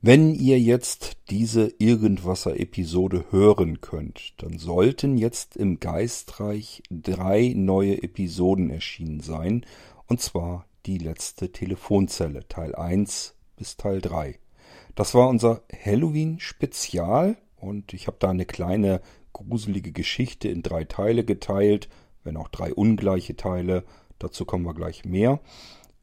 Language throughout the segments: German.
Wenn ihr jetzt diese Irgendwasser-Episode hören könnt, dann sollten jetzt im Geistreich drei neue Episoden erschienen sein, und zwar die letzte Telefonzelle, Teil 1 bis Teil 3. Das war unser Halloween-Spezial und ich habe da eine kleine gruselige Geschichte in drei Teile geteilt, wenn auch drei ungleiche Teile, dazu kommen wir gleich mehr.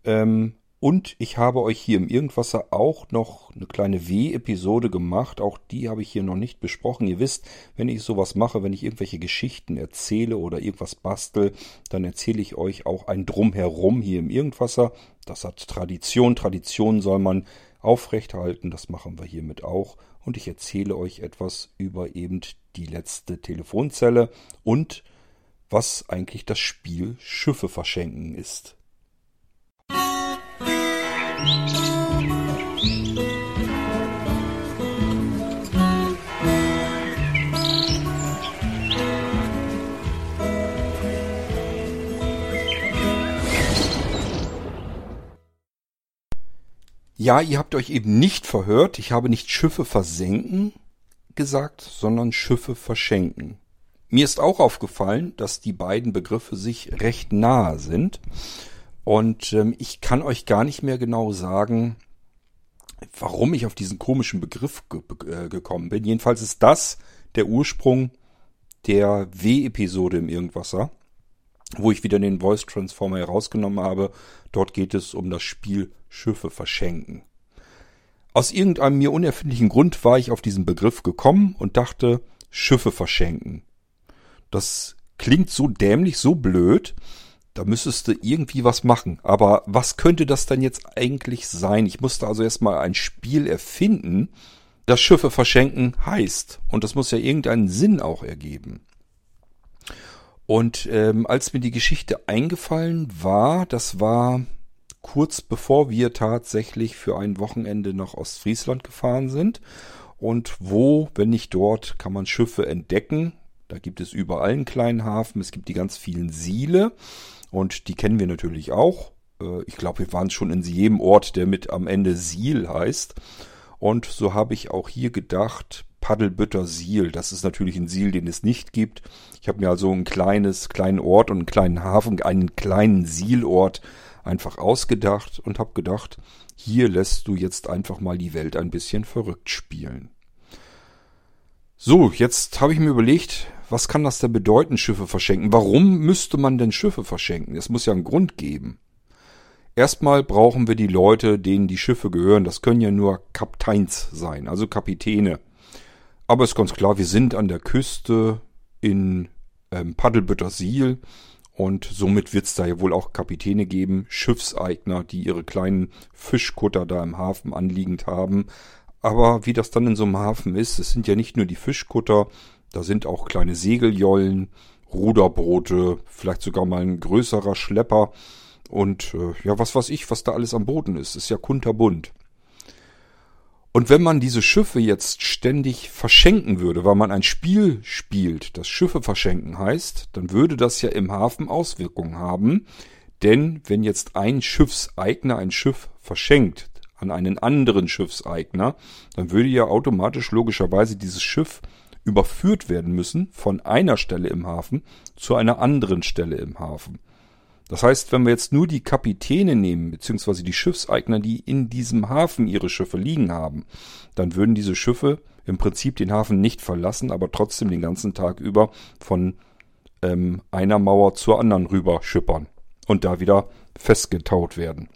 Ähm, und ich habe euch hier im Irgendwasser auch noch eine kleine W-Episode gemacht. Auch die habe ich hier noch nicht besprochen. Ihr wisst, wenn ich sowas mache, wenn ich irgendwelche Geschichten erzähle oder irgendwas bastel, dann erzähle ich euch auch ein Drumherum hier im Irgendwasser. Das hat Tradition. Tradition soll man aufrechthalten. Das machen wir hiermit auch. Und ich erzähle euch etwas über eben die letzte Telefonzelle und was eigentlich das Spiel Schiffe verschenken ist. Ja, ihr habt euch eben nicht verhört. Ich habe nicht Schiffe versenken gesagt, sondern Schiffe verschenken. Mir ist auch aufgefallen, dass die beiden Begriffe sich recht nahe sind. Und ähm, ich kann euch gar nicht mehr genau sagen, warum ich auf diesen komischen Begriff ge äh, gekommen bin. Jedenfalls ist das der Ursprung der W-Episode im Irgendwasser, wo ich wieder den Voice Transformer herausgenommen habe. Dort geht es um das Spiel Schiffe verschenken. Aus irgendeinem mir unerfindlichen Grund war ich auf diesen Begriff gekommen und dachte, Schiffe verschenken. Das klingt so dämlich, so blöd, da müsstest du irgendwie was machen. Aber was könnte das denn jetzt eigentlich sein? Ich musste also erstmal ein Spiel erfinden, das Schiffe verschenken heißt. Und das muss ja irgendeinen Sinn auch ergeben. Und ähm, als mir die Geschichte eingefallen war, das war kurz bevor wir tatsächlich für ein Wochenende nach Ostfriesland gefahren sind. Und wo, wenn nicht dort, kann man Schiffe entdecken. Da gibt es überall einen kleinen Hafen. Es gibt die ganz vielen Siele. Und die kennen wir natürlich auch. Äh, ich glaube, wir waren schon in jedem Ort, der mit am Ende Siel heißt. Und so habe ich auch hier gedacht, Paddelbütter Siel. Das ist natürlich ein Siel, den es nicht gibt. Ich habe mir also ein kleines, kleinen Ort und einen kleinen Hafen, einen kleinen Sielort einfach ausgedacht und habe gedacht, hier lässt du jetzt einfach mal die Welt ein bisschen verrückt spielen. So, jetzt habe ich mir überlegt, was kann das denn bedeuten, Schiffe verschenken? Warum müsste man denn Schiffe verschenken? Es muss ja einen Grund geben. Erstmal brauchen wir die Leute, denen die Schiffe gehören. Das können ja nur Kapteins sein, also Kapitäne. Aber ist ganz klar, wir sind an der Küste in ähm, Paddelbüttersiel und somit wird es da ja wohl auch Kapitäne geben, Schiffseigner, die ihre kleinen Fischkutter da im Hafen anliegend haben. Aber wie das dann in so einem Hafen ist, es sind ja nicht nur die Fischkutter, da sind auch kleine Segeljollen, Ruderboote, vielleicht sogar mal ein größerer Schlepper und äh, ja, was weiß ich, was da alles am Boden ist. Ist ja kunterbunt. Und wenn man diese Schiffe jetzt ständig verschenken würde, weil man ein Spiel spielt, das Schiffe verschenken heißt, dann würde das ja im Hafen Auswirkungen haben. Denn wenn jetzt ein Schiffseigner ein Schiff verschenkt an einen anderen Schiffseigner, dann würde ja automatisch logischerweise dieses Schiff überführt werden müssen von einer Stelle im Hafen zu einer anderen Stelle im Hafen. Das heißt, wenn wir jetzt nur die Kapitäne nehmen, beziehungsweise die Schiffseigner, die in diesem Hafen ihre Schiffe liegen haben, dann würden diese Schiffe im Prinzip den Hafen nicht verlassen, aber trotzdem den ganzen Tag über von ähm, einer Mauer zur anderen rüber schippern und da wieder festgetaut werden.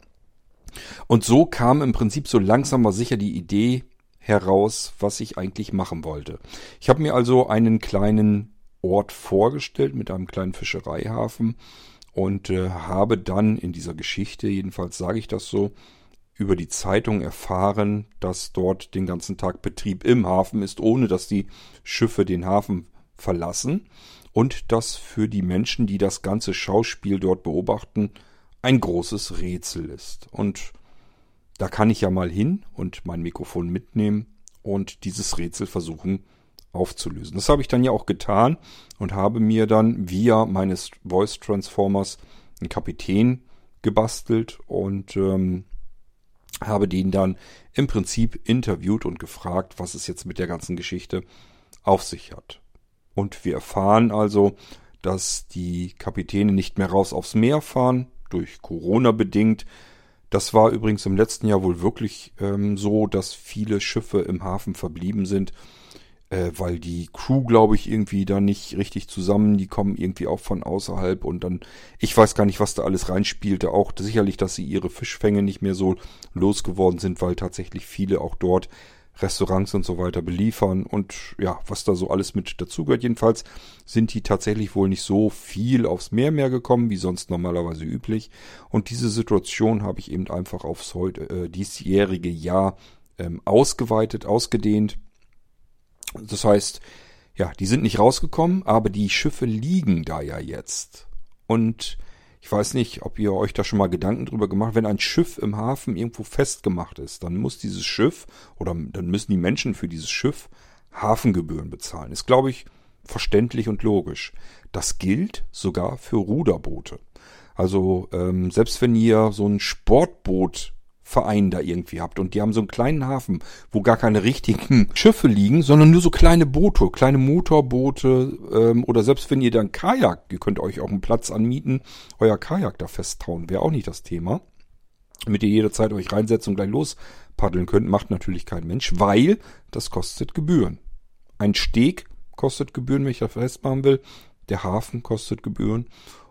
Und so kam im Prinzip so langsam mal sicher die Idee, heraus, was ich eigentlich machen wollte. Ich habe mir also einen kleinen Ort vorgestellt mit einem kleinen Fischereihafen und äh, habe dann in dieser Geschichte, jedenfalls sage ich das so, über die Zeitung erfahren, dass dort den ganzen Tag Betrieb im Hafen ist, ohne dass die Schiffe den Hafen verlassen und dass für die Menschen, die das ganze Schauspiel dort beobachten, ein großes Rätsel ist. Und da kann ich ja mal hin und mein Mikrofon mitnehmen und dieses Rätsel versuchen aufzulösen. Das habe ich dann ja auch getan und habe mir dann via meines Voice Transformers einen Kapitän gebastelt und ähm, habe den dann im Prinzip interviewt und gefragt, was es jetzt mit der ganzen Geschichte auf sich hat. Und wir erfahren also, dass die Kapitäne nicht mehr raus aufs Meer fahren, durch Corona bedingt. Das war übrigens im letzten Jahr wohl wirklich ähm, so, dass viele Schiffe im Hafen verblieben sind äh, weil die Crew, glaube ich, irgendwie da nicht richtig zusammen, die kommen irgendwie auch von außerhalb und dann, ich weiß gar nicht, was da alles reinspielte, auch sicherlich, dass sie ihre Fischfänge nicht mehr so losgeworden sind, weil tatsächlich viele auch dort Restaurants und so weiter beliefern und ja, was da so alles mit dazugehört. Jedenfalls sind die tatsächlich wohl nicht so viel aufs Meer mehr gekommen, wie sonst normalerweise üblich. Und diese Situation habe ich eben einfach aufs heute, äh, diesjährige Jahr ähm, ausgeweitet, ausgedehnt das heißt, ja, die sind nicht rausgekommen, aber die Schiffe liegen da ja jetzt. Und ich weiß nicht, ob ihr euch da schon mal Gedanken drüber gemacht, wenn ein Schiff im Hafen irgendwo festgemacht ist, dann muss dieses Schiff oder dann müssen die Menschen für dieses Schiff Hafengebühren bezahlen. Ist, glaube ich, verständlich und logisch. Das gilt sogar für Ruderboote. Also ähm, selbst wenn ihr so ein Sportboot Verein da irgendwie habt und die haben so einen kleinen Hafen, wo gar keine richtigen Schiffe liegen, sondern nur so kleine Boote, kleine Motorboote ähm, oder selbst wenn ihr dann Kajak, ihr könnt euch auch einen Platz anmieten, euer Kajak da festtauen, wäre auch nicht das Thema. Damit ihr jederzeit euch reinsetzen und gleich los paddeln könnt, macht natürlich kein Mensch, weil das kostet Gebühren. Ein Steg kostet Gebühren, wenn ich das festmachen will. Der Hafen kostet Gebühren.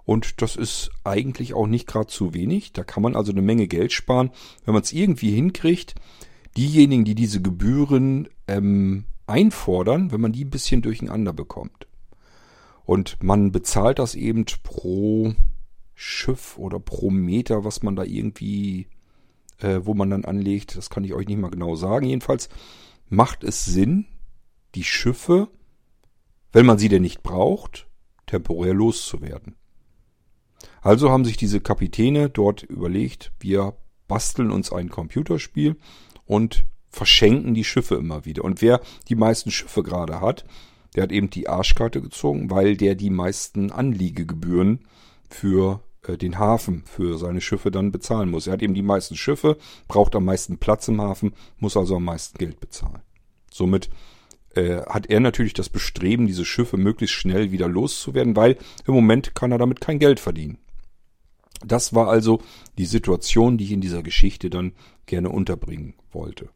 Und das ist eigentlich auch nicht gerade zu wenig. Da kann man also eine Menge Geld sparen, wenn man es irgendwie hinkriegt. Diejenigen, die diese Gebühren ähm, einfordern, wenn man die ein bisschen durcheinander bekommt. Und man bezahlt das eben pro Schiff oder pro Meter, was man da irgendwie, äh, wo man dann anlegt. Das kann ich euch nicht mal genau sagen. Jedenfalls macht es Sinn, die Schiffe, wenn man sie denn nicht braucht, temporär loszuwerden. Also haben sich diese Kapitäne dort überlegt, wir basteln uns ein Computerspiel und verschenken die Schiffe immer wieder. Und wer die meisten Schiffe gerade hat, der hat eben die Arschkarte gezogen, weil der die meisten Anliegegebühren für äh, den Hafen, für seine Schiffe dann bezahlen muss. Er hat eben die meisten Schiffe, braucht am meisten Platz im Hafen, muss also am meisten Geld bezahlen. Somit äh, hat er natürlich das Bestreben, diese Schiffe möglichst schnell wieder loszuwerden, weil im Moment kann er damit kein Geld verdienen. Das war also die Situation, die ich in dieser Geschichte dann gerne unterbringen wollte.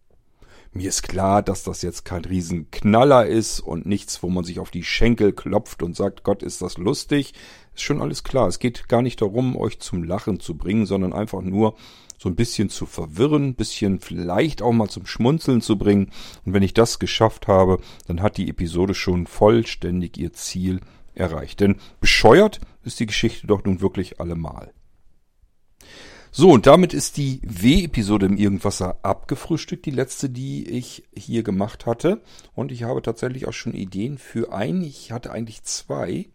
Mir ist klar, dass das jetzt kein Riesenknaller ist und nichts, wo man sich auf die Schenkel klopft und sagt, Gott, ist das lustig. Ist schon alles klar. Es geht gar nicht darum, euch zum Lachen zu bringen, sondern einfach nur so ein bisschen zu verwirren, ein bisschen vielleicht auch mal zum Schmunzeln zu bringen. Und wenn ich das geschafft habe, dann hat die Episode schon vollständig ihr Ziel erreicht. Denn bescheuert ist die Geschichte doch nun wirklich allemal. So, und damit ist die W-Episode im Irgendwasser abgefrühstückt, die letzte, die ich hier gemacht hatte. Und ich habe tatsächlich auch schon Ideen für ein. Ich hatte eigentlich zwei.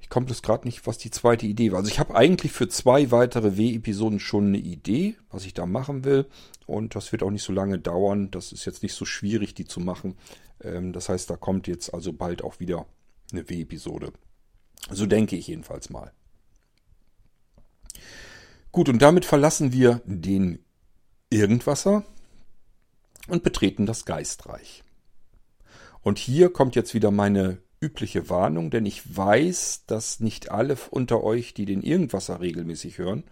Ich komme bloß gerade nicht, was die zweite Idee war. Also ich habe eigentlich für zwei weitere W-Episoden schon eine Idee, was ich da machen will. Und das wird auch nicht so lange dauern. Das ist jetzt nicht so schwierig, die zu machen. Ähm, das heißt, da kommt jetzt also bald auch wieder eine W-Episode. So denke ich jedenfalls mal. Gut, und damit verlassen wir den Irgendwasser und betreten das Geistreich. Und hier kommt jetzt wieder meine übliche Warnung, denn ich weiß, dass nicht alle unter euch, die den Irgendwasser regelmäßig hören,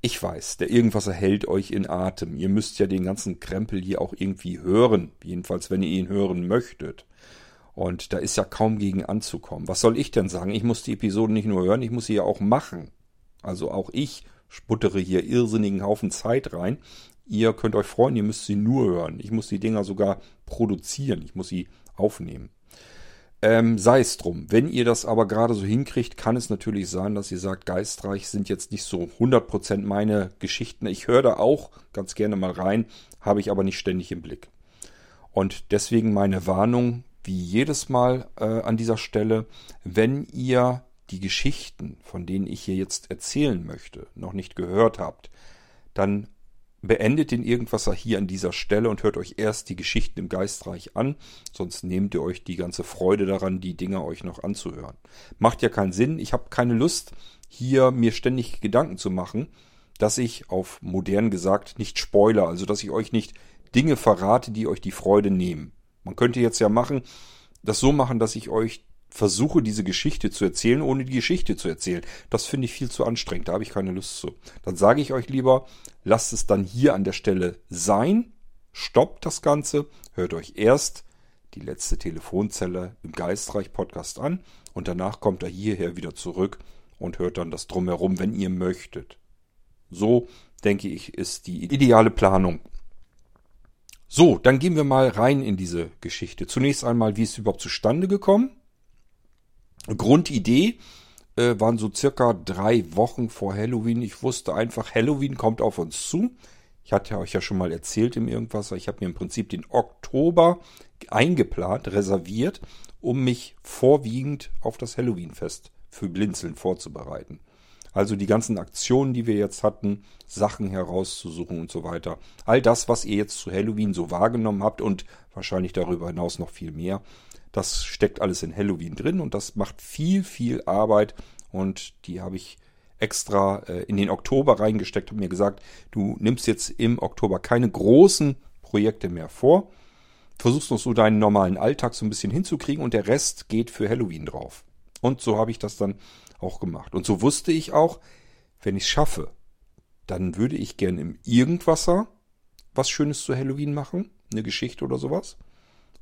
ich weiß, der Irgendwasser hält euch in Atem. Ihr müsst ja den ganzen Krempel hier auch irgendwie hören, jedenfalls wenn ihr ihn hören möchtet. Und da ist ja kaum gegen anzukommen. Was soll ich denn sagen? Ich muss die Episoden nicht nur hören, ich muss sie ja auch machen. Also auch ich sputtere hier irrsinnigen Haufen Zeit rein. Ihr könnt euch freuen, ihr müsst sie nur hören. Ich muss die Dinger sogar produzieren. Ich muss sie aufnehmen. Ähm, sei es drum. Wenn ihr das aber gerade so hinkriegt, kann es natürlich sein, dass ihr sagt, geistreich sind jetzt nicht so 100% meine Geschichten. Ich höre da auch ganz gerne mal rein, habe ich aber nicht ständig im Blick. Und deswegen meine Warnung, wie jedes Mal äh, an dieser Stelle, wenn ihr die Geschichten, von denen ich hier jetzt erzählen möchte, noch nicht gehört habt, dann beendet den Irgendwasser hier an dieser Stelle und hört euch erst die Geschichten im Geistreich an, sonst nehmt ihr euch die ganze Freude daran, die Dinger euch noch anzuhören. Macht ja keinen Sinn, ich habe keine Lust, hier mir ständig Gedanken zu machen, dass ich auf modern gesagt nicht spoiler, also dass ich euch nicht Dinge verrate, die euch die Freude nehmen. Man könnte jetzt ja machen, das so machen, dass ich euch versuche, diese Geschichte zu erzählen, ohne die Geschichte zu erzählen. Das finde ich viel zu anstrengend, da habe ich keine Lust zu. Dann sage ich euch lieber, lasst es dann hier an der Stelle sein, stoppt das Ganze, hört euch erst die letzte Telefonzelle im Geistreich Podcast an und danach kommt er hierher wieder zurück und hört dann das drumherum, wenn ihr möchtet. So, denke ich, ist die ideale Planung. So, dann gehen wir mal rein in diese Geschichte. Zunächst einmal, wie ist es überhaupt zustande gekommen? Grundidee äh, waren so circa drei Wochen vor Halloween. Ich wusste einfach, Halloween kommt auf uns zu. Ich hatte euch ja schon mal erzählt im Irgendwas. Ich habe mir im Prinzip den Oktober eingeplant, reserviert, um mich vorwiegend auf das Halloween-Fest für Blinzeln vorzubereiten. Also die ganzen Aktionen, die wir jetzt hatten, Sachen herauszusuchen und so weiter. All das, was ihr jetzt zu Halloween so wahrgenommen habt und wahrscheinlich darüber hinaus noch viel mehr, das steckt alles in Halloween drin und das macht viel, viel Arbeit und die habe ich extra äh, in den Oktober reingesteckt und mir gesagt, du nimmst jetzt im Oktober keine großen Projekte mehr vor, versuchst noch so deinen normalen Alltag so ein bisschen hinzukriegen und der Rest geht für Halloween drauf. Und so habe ich das dann auch gemacht. Und so wusste ich auch, wenn ich es schaffe, dann würde ich gern im Irgendwasser was Schönes zu Halloween machen, eine Geschichte oder sowas.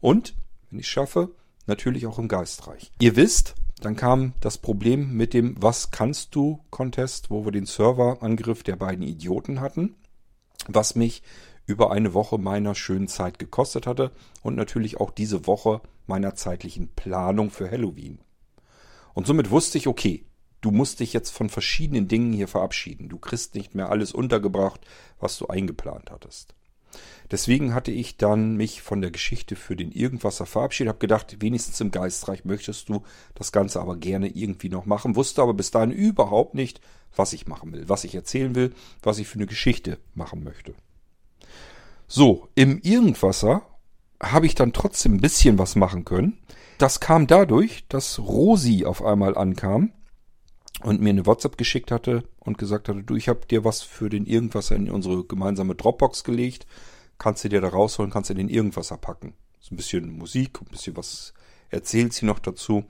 Und, wenn ich es schaffe, natürlich auch im Geistreich. Ihr wisst, dann kam das Problem mit dem Was kannst du Contest, wo wir den Serverangriff der beiden Idioten hatten, was mich über eine Woche meiner schönen Zeit gekostet hatte und natürlich auch diese Woche meiner zeitlichen Planung für Halloween. Und somit wusste ich, okay, du musst dich jetzt von verschiedenen Dingen hier verabschieden. Du kriegst nicht mehr alles untergebracht, was du eingeplant hattest. Deswegen hatte ich dann mich von der Geschichte für den Irgendwasser verabschiedet, habe gedacht, wenigstens im Geistreich möchtest du das Ganze aber gerne irgendwie noch machen, wusste aber bis dahin überhaupt nicht, was ich machen will, was ich erzählen will, was ich für eine Geschichte machen möchte. So, im Irgendwasser habe ich dann trotzdem ein bisschen was machen können. Das kam dadurch, dass Rosi auf einmal ankam und mir eine WhatsApp geschickt hatte und gesagt hatte, du, ich habe dir was für den Irgendwasser in unsere gemeinsame Dropbox gelegt kannst du dir da rausholen, kannst du den irgendwas packen. So ein bisschen Musik, ein bisschen was erzählt sie noch dazu.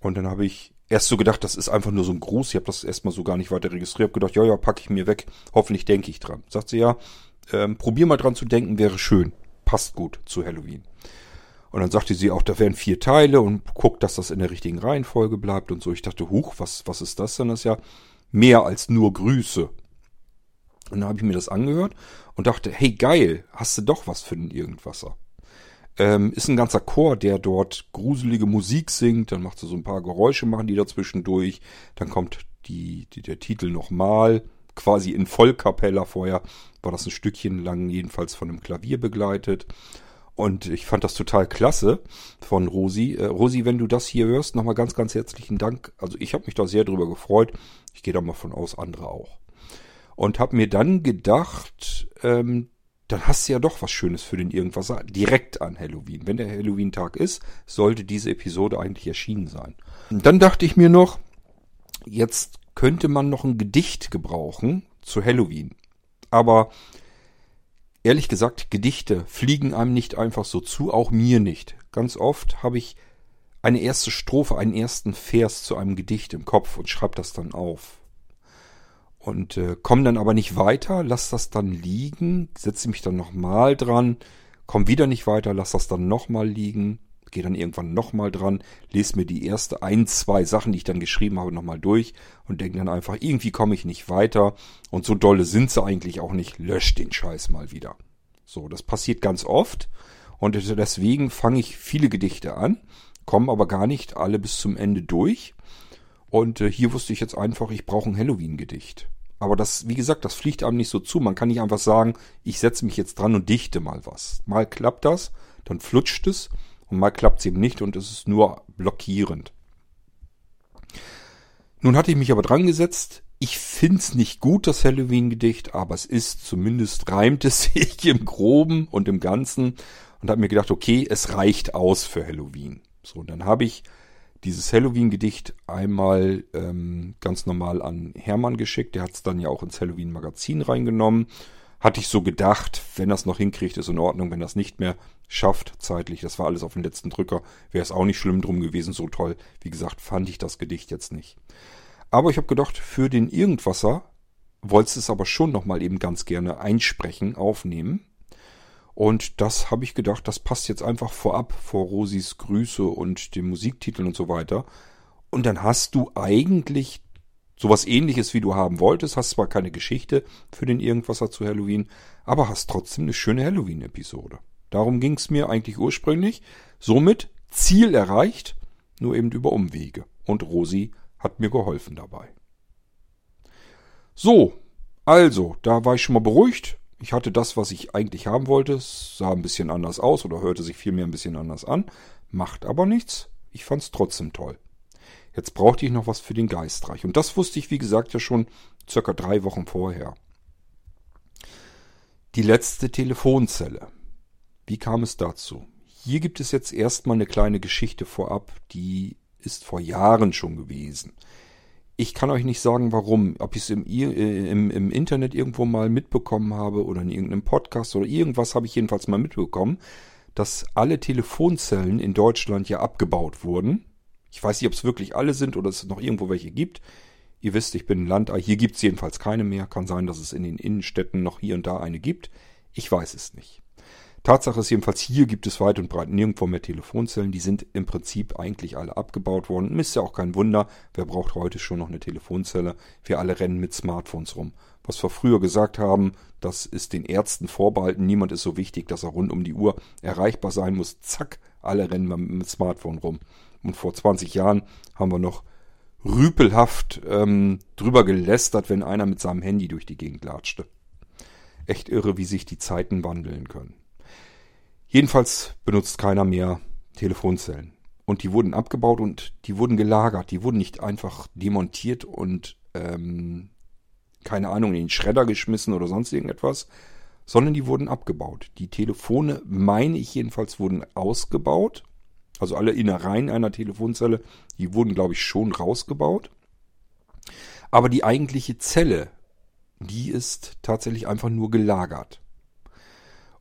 Und dann habe ich erst so gedacht, das ist einfach nur so ein Gruß. Ich habe das erstmal so gar nicht weiter registriert. Habe gedacht, ja, ja, packe ich mir weg. Hoffentlich denke ich dran. Sagt sie, ja, ähm, probier mal dran zu denken, wäre schön. Passt gut zu Halloween. Und dann sagte sie auch, da wären vier Teile und guckt, dass das in der richtigen Reihenfolge bleibt und so. Ich dachte, huch, was, was ist das denn? Das ist ja mehr als nur Grüße. Und dann habe ich mir das angehört und dachte, hey geil, hast du doch was für den Irgendwasser. Ähm, ist ein ganzer Chor, der dort gruselige Musik singt, dann macht er so ein paar Geräusche, machen die dazwischen durch, dann kommt die, die, der Titel nochmal, quasi in Vollkapella vorher, war das ein Stückchen lang jedenfalls von einem Klavier begleitet. Und ich fand das total klasse von Rosi. Äh, Rosi, wenn du das hier hörst, nochmal ganz, ganz herzlichen Dank. Also ich habe mich da sehr drüber gefreut. Ich gehe da mal von aus, andere auch und habe mir dann gedacht, ähm, dann hast du ja doch was Schönes für den Irgendwas direkt an Halloween. Wenn der Halloween-Tag ist, sollte diese Episode eigentlich erschienen sein. Und dann dachte ich mir noch, jetzt könnte man noch ein Gedicht gebrauchen zu Halloween. Aber ehrlich gesagt, Gedichte fliegen einem nicht einfach so zu, auch mir nicht. Ganz oft habe ich eine erste Strophe, einen ersten Vers zu einem Gedicht im Kopf und schreibe das dann auf und äh, komme dann aber nicht weiter, lass das dann liegen, setze mich dann nochmal dran, komm wieder nicht weiter, lass das dann nochmal liegen, gehe dann irgendwann nochmal dran, lese mir die erste ein, zwei Sachen, die ich dann geschrieben habe, nochmal durch und denke dann einfach, irgendwie komme ich nicht weiter und so dolle sind sie eigentlich auch nicht, lösch den Scheiß mal wieder. So, das passiert ganz oft und deswegen fange ich viele Gedichte an, komme aber gar nicht alle bis zum Ende durch. Und äh, hier wusste ich jetzt einfach, ich brauche ein Halloween-Gedicht. Aber das, wie gesagt, das fliegt einem nicht so zu. Man kann nicht einfach sagen, ich setze mich jetzt dran und dichte mal was. Mal klappt das, dann flutscht es und mal klappt es eben nicht und es ist nur blockierend. Nun hatte ich mich aber dran gesetzt. Ich find's nicht gut, das Halloween-Gedicht, aber es ist zumindest reimt es sich im Groben und im Ganzen und habe mir gedacht, okay, es reicht aus für Halloween. So, und dann habe ich dieses Halloween-Gedicht einmal ähm, ganz normal an Hermann geschickt. Der hat es dann ja auch ins Halloween-Magazin reingenommen. Hatte ich so gedacht, wenn das noch hinkriegt, ist in Ordnung. Wenn das nicht mehr schafft, zeitlich, das war alles auf den letzten Drücker, wäre es auch nicht schlimm drum gewesen. So toll, wie gesagt, fand ich das Gedicht jetzt nicht. Aber ich habe gedacht, für den Irgendwasser wolltest es aber schon nochmal eben ganz gerne einsprechen, aufnehmen. Und das habe ich gedacht, das passt jetzt einfach vorab vor Rosis Grüße und dem Musiktitel und so weiter. Und dann hast du eigentlich sowas ähnliches, wie du haben wolltest. Hast zwar keine Geschichte für den Irgendwasser zu Halloween, aber hast trotzdem eine schöne Halloween-Episode. Darum ging es mir eigentlich ursprünglich. Somit Ziel erreicht, nur eben über Umwege. Und Rosi hat mir geholfen dabei. So, also, da war ich schon mal beruhigt. Ich hatte das, was ich eigentlich haben wollte. Es sah ein bisschen anders aus oder hörte sich vielmehr ein bisschen anders an. Macht aber nichts. Ich fand es trotzdem toll. Jetzt brauchte ich noch was für den Geistreich. Und das wusste ich, wie gesagt, ja schon circa drei Wochen vorher. Die letzte Telefonzelle. Wie kam es dazu? Hier gibt es jetzt erstmal eine kleine Geschichte vorab, die ist vor Jahren schon gewesen. Ich kann euch nicht sagen, warum. Ob ich es im, äh, im, im Internet irgendwo mal mitbekommen habe oder in irgendeinem Podcast oder irgendwas habe ich jedenfalls mal mitbekommen, dass alle Telefonzellen in Deutschland ja abgebaut wurden. Ich weiß nicht, ob es wirklich alle sind oder es noch irgendwo welche gibt. Ihr wisst, ich bin ein Landei. Hier gibt es jedenfalls keine mehr. Kann sein, dass es in den Innenstädten noch hier und da eine gibt. Ich weiß es nicht. Tatsache ist jedenfalls, hier gibt es weit und breit nirgendwo mehr Telefonzellen. Die sind im Prinzip eigentlich alle abgebaut worden. Ist ja auch kein Wunder. Wer braucht heute schon noch eine Telefonzelle? Wir alle rennen mit Smartphones rum. Was wir früher gesagt haben, das ist den Ärzten vorbehalten. Niemand ist so wichtig, dass er rund um die Uhr erreichbar sein muss. Zack, alle rennen mit Smartphone rum. Und vor 20 Jahren haben wir noch rüpelhaft ähm, drüber gelästert, wenn einer mit seinem Handy durch die Gegend latschte. Echt irre, wie sich die Zeiten wandeln können. Jedenfalls benutzt keiner mehr Telefonzellen. Und die wurden abgebaut und die wurden gelagert. Die wurden nicht einfach demontiert und ähm, keine Ahnung in den Schredder geschmissen oder sonst irgendetwas, sondern die wurden abgebaut. Die Telefone, meine ich jedenfalls, wurden ausgebaut. Also alle Innereien einer Telefonzelle, die wurden, glaube ich, schon rausgebaut. Aber die eigentliche Zelle, die ist tatsächlich einfach nur gelagert.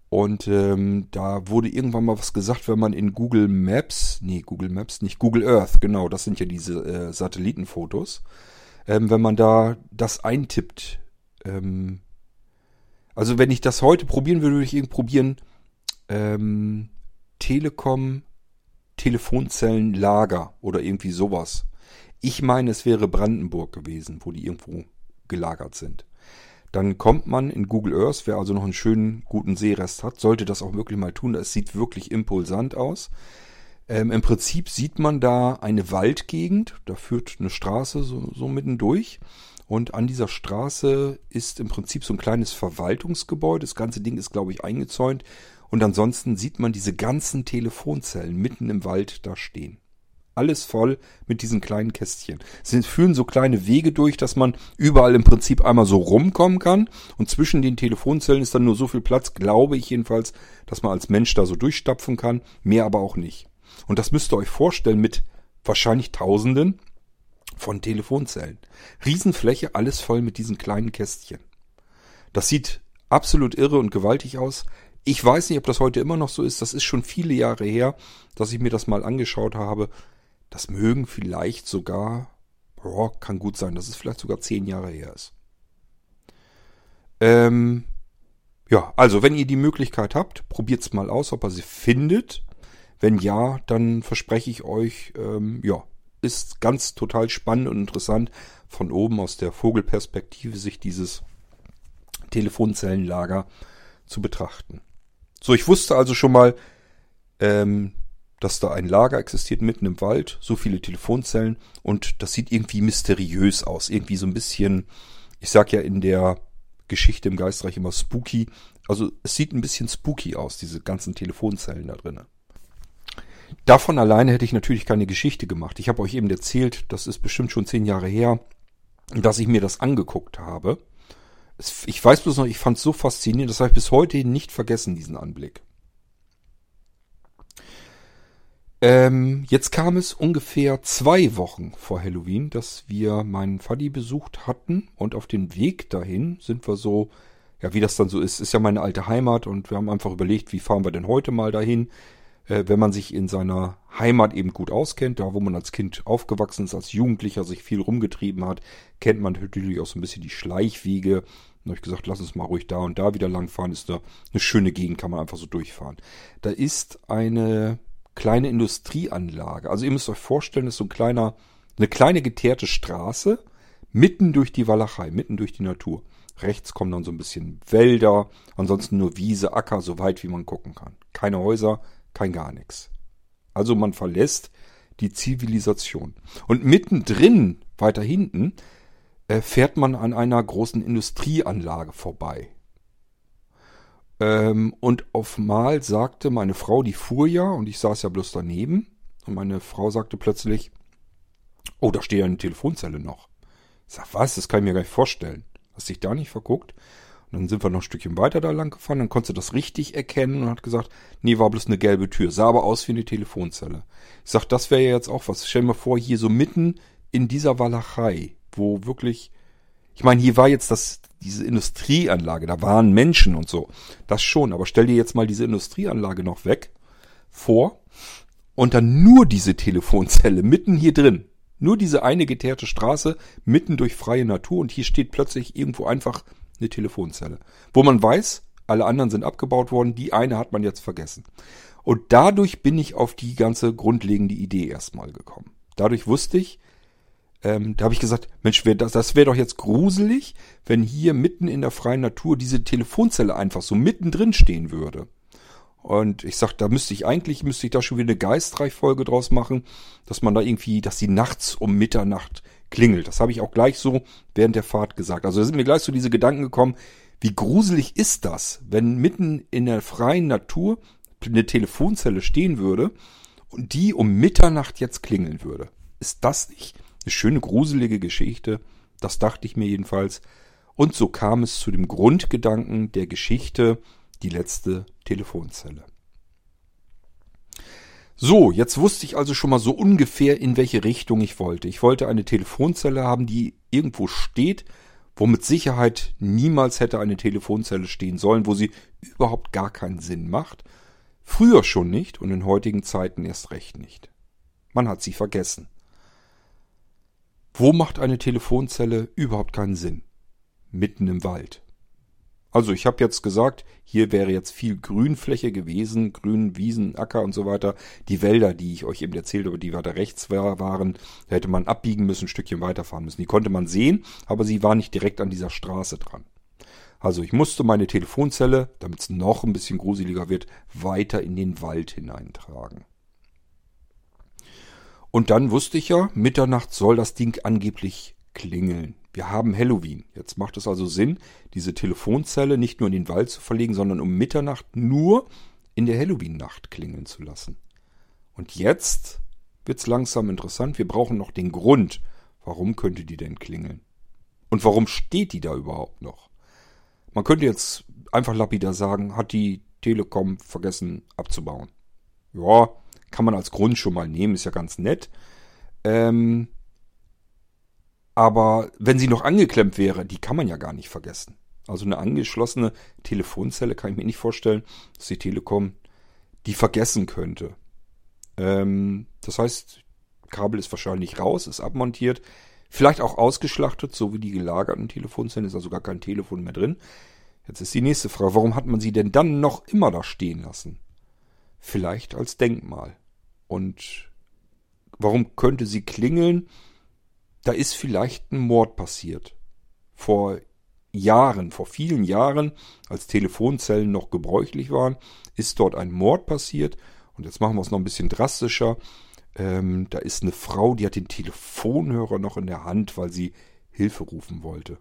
Und ähm, da wurde irgendwann mal was gesagt, wenn man in Google Maps, nee, Google Maps nicht, Google Earth, genau, das sind ja diese äh, Satellitenfotos. Ähm, wenn man da das eintippt, ähm, also wenn ich das heute probieren würde, würde ich irgendwie probieren, ähm, Telekom Telefonzellenlager oder irgendwie sowas. Ich meine, es wäre Brandenburg gewesen, wo die irgendwo gelagert sind. Dann kommt man in Google Earth, wer also noch einen schönen, guten Seerest hat, sollte das auch wirklich mal tun. Es sieht wirklich impulsant aus. Ähm, Im Prinzip sieht man da eine Waldgegend, da führt eine Straße so, so mittendurch. Und an dieser Straße ist im Prinzip so ein kleines Verwaltungsgebäude. Das ganze Ding ist, glaube ich, eingezäunt. Und ansonsten sieht man diese ganzen Telefonzellen mitten im Wald da stehen. Alles voll mit diesen kleinen Kästchen. Sie führen so kleine Wege durch, dass man überall im Prinzip einmal so rumkommen kann. Und zwischen den Telefonzellen ist dann nur so viel Platz, glaube ich jedenfalls, dass man als Mensch da so durchstapfen kann. Mehr aber auch nicht. Und das müsst ihr euch vorstellen mit wahrscheinlich Tausenden von Telefonzellen. Riesenfläche, alles voll mit diesen kleinen Kästchen. Das sieht absolut irre und gewaltig aus. Ich weiß nicht, ob das heute immer noch so ist. Das ist schon viele Jahre her, dass ich mir das mal angeschaut habe. Das mögen vielleicht sogar, oh, kann gut sein, dass es vielleicht sogar zehn Jahre her ist. Ähm, ja, also wenn ihr die Möglichkeit habt, probiert's mal aus, ob ihr sie findet. Wenn ja, dann verspreche ich euch, ähm, ja, ist ganz total spannend und interessant, von oben aus der Vogelperspektive sich dieses Telefonzellenlager zu betrachten. So, ich wusste also schon mal, ähm, dass da ein Lager existiert mitten im Wald, so viele Telefonzellen und das sieht irgendwie mysteriös aus, irgendwie so ein bisschen, ich sag ja in der Geschichte im Geistreich immer spooky, also es sieht ein bisschen spooky aus, diese ganzen Telefonzellen da drinnen. Davon alleine hätte ich natürlich keine Geschichte gemacht. Ich habe euch eben erzählt, das ist bestimmt schon zehn Jahre her, dass ich mir das angeguckt habe. Ich weiß bloß noch, ich fand es so faszinierend, das habe ich bis heute nicht vergessen, diesen Anblick. Ähm, jetzt kam es ungefähr zwei Wochen vor Halloween, dass wir meinen Faddy besucht hatten und auf dem Weg dahin sind wir so, ja, wie das dann so ist, ist ja meine alte Heimat und wir haben einfach überlegt, wie fahren wir denn heute mal dahin, wenn man sich in seiner Heimat eben gut auskennt, da wo man als Kind aufgewachsen ist, als Jugendlicher sich viel rumgetrieben hat, kennt man natürlich auch so ein bisschen die Schleichwege. Und habe ich gesagt, lass uns mal ruhig da und da wieder langfahren. Ist da eine schöne Gegend, kann man einfach so durchfahren. Da ist eine kleine Industrieanlage. Also ihr müsst euch vorstellen, das ist so ein kleiner, eine kleine geteerte Straße mitten durch die Walachei, mitten durch die Natur. Rechts kommen dann so ein bisschen Wälder, ansonsten nur Wiese, Acker, so weit wie man gucken kann. Keine Häuser, kein gar nichts. Also man verlässt die Zivilisation. Und mittendrin, weiter hinten, äh, fährt man an einer großen Industrieanlage vorbei. Ähm, und auf Mal sagte meine Frau, die fuhr ja, und ich saß ja bloß daneben, und meine Frau sagte plötzlich, oh, da steht ja eine Telefonzelle noch. Ich sag, was? Das kann ich mir gar nicht vorstellen. Hast dich da nicht verguckt? Und dann sind wir noch ein Stückchen weiter da lang gefahren, dann konnte das richtig erkennen und hat gesagt, nee, war bloß eine gelbe Tür. Sah aber aus wie eine Telefonzelle. Ich sag, das wäre ja jetzt auch was. Stell mal vor, hier so mitten in dieser Walachei, wo wirklich ich meine, hier war jetzt das, diese Industrieanlage, da waren Menschen und so. Das schon, aber stell dir jetzt mal diese Industrieanlage noch weg vor und dann nur diese Telefonzelle mitten hier drin. Nur diese eine geteerte Straße mitten durch freie Natur und hier steht plötzlich irgendwo einfach eine Telefonzelle. Wo man weiß, alle anderen sind abgebaut worden, die eine hat man jetzt vergessen. Und dadurch bin ich auf die ganze grundlegende Idee erstmal gekommen. Dadurch wusste ich, ähm, da habe ich gesagt, Mensch, wär das, das wäre doch jetzt gruselig, wenn hier mitten in der freien Natur diese Telefonzelle einfach so mittendrin stehen würde. Und ich sag, da müsste ich eigentlich, müsste ich da schon wieder eine Geistreichfolge draus machen, dass man da irgendwie, dass die nachts um Mitternacht klingelt. Das habe ich auch gleich so während der Fahrt gesagt. Also da sind mir gleich so diese Gedanken gekommen, wie gruselig ist das, wenn mitten in der freien Natur eine Telefonzelle stehen würde und die um Mitternacht jetzt klingeln würde. Ist das nicht eine schöne, gruselige Geschichte. Das dachte ich mir jedenfalls. Und so kam es zu dem Grundgedanken der Geschichte, die letzte Telefonzelle. So, jetzt wusste ich also schon mal so ungefähr, in welche Richtung ich wollte. Ich wollte eine Telefonzelle haben, die irgendwo steht, wo mit Sicherheit niemals hätte eine Telefonzelle stehen sollen, wo sie überhaupt gar keinen Sinn macht. Früher schon nicht und in heutigen Zeiten erst recht nicht. Man hat sie vergessen. Wo macht eine Telefonzelle überhaupt keinen Sinn? Mitten im Wald. Also ich habe jetzt gesagt, hier wäre jetzt viel Grünfläche gewesen, Grün, Wiesen, Acker und so weiter. Die Wälder, die ich euch eben erzählt habe, die weiter rechts waren, da hätte man abbiegen müssen, ein Stückchen weiterfahren müssen. Die konnte man sehen, aber sie war nicht direkt an dieser Straße dran. Also ich musste meine Telefonzelle, damit es noch ein bisschen gruseliger wird, weiter in den Wald hineintragen. Und dann wusste ich ja, Mitternacht soll das Ding angeblich klingeln. Wir haben Halloween. Jetzt macht es also Sinn, diese Telefonzelle nicht nur in den Wald zu verlegen, sondern um Mitternacht nur in der Halloween-Nacht klingeln zu lassen. Und jetzt wird's langsam interessant. Wir brauchen noch den Grund. Warum könnte die denn klingeln? Und warum steht die da überhaupt noch? Man könnte jetzt einfach lapidar sagen, hat die Telekom vergessen abzubauen. Ja, kann man als Grund schon mal nehmen, ist ja ganz nett. Ähm, aber wenn sie noch angeklemmt wäre, die kann man ja gar nicht vergessen. Also eine angeschlossene Telefonzelle kann ich mir nicht vorstellen, dass die Telekom die vergessen könnte. Ähm, das heißt, Kabel ist wahrscheinlich raus, ist abmontiert, vielleicht auch ausgeschlachtet, so wie die gelagerten Telefonzellen, ist also gar kein Telefon mehr drin. Jetzt ist die nächste Frage, warum hat man sie denn dann noch immer da stehen lassen? Vielleicht als Denkmal. Und warum könnte sie klingeln? Da ist vielleicht ein Mord passiert. Vor Jahren, vor vielen Jahren, als Telefonzellen noch gebräuchlich waren, ist dort ein Mord passiert. Und jetzt machen wir es noch ein bisschen drastischer. Ähm, da ist eine Frau, die hat den Telefonhörer noch in der Hand, weil sie Hilfe rufen wollte.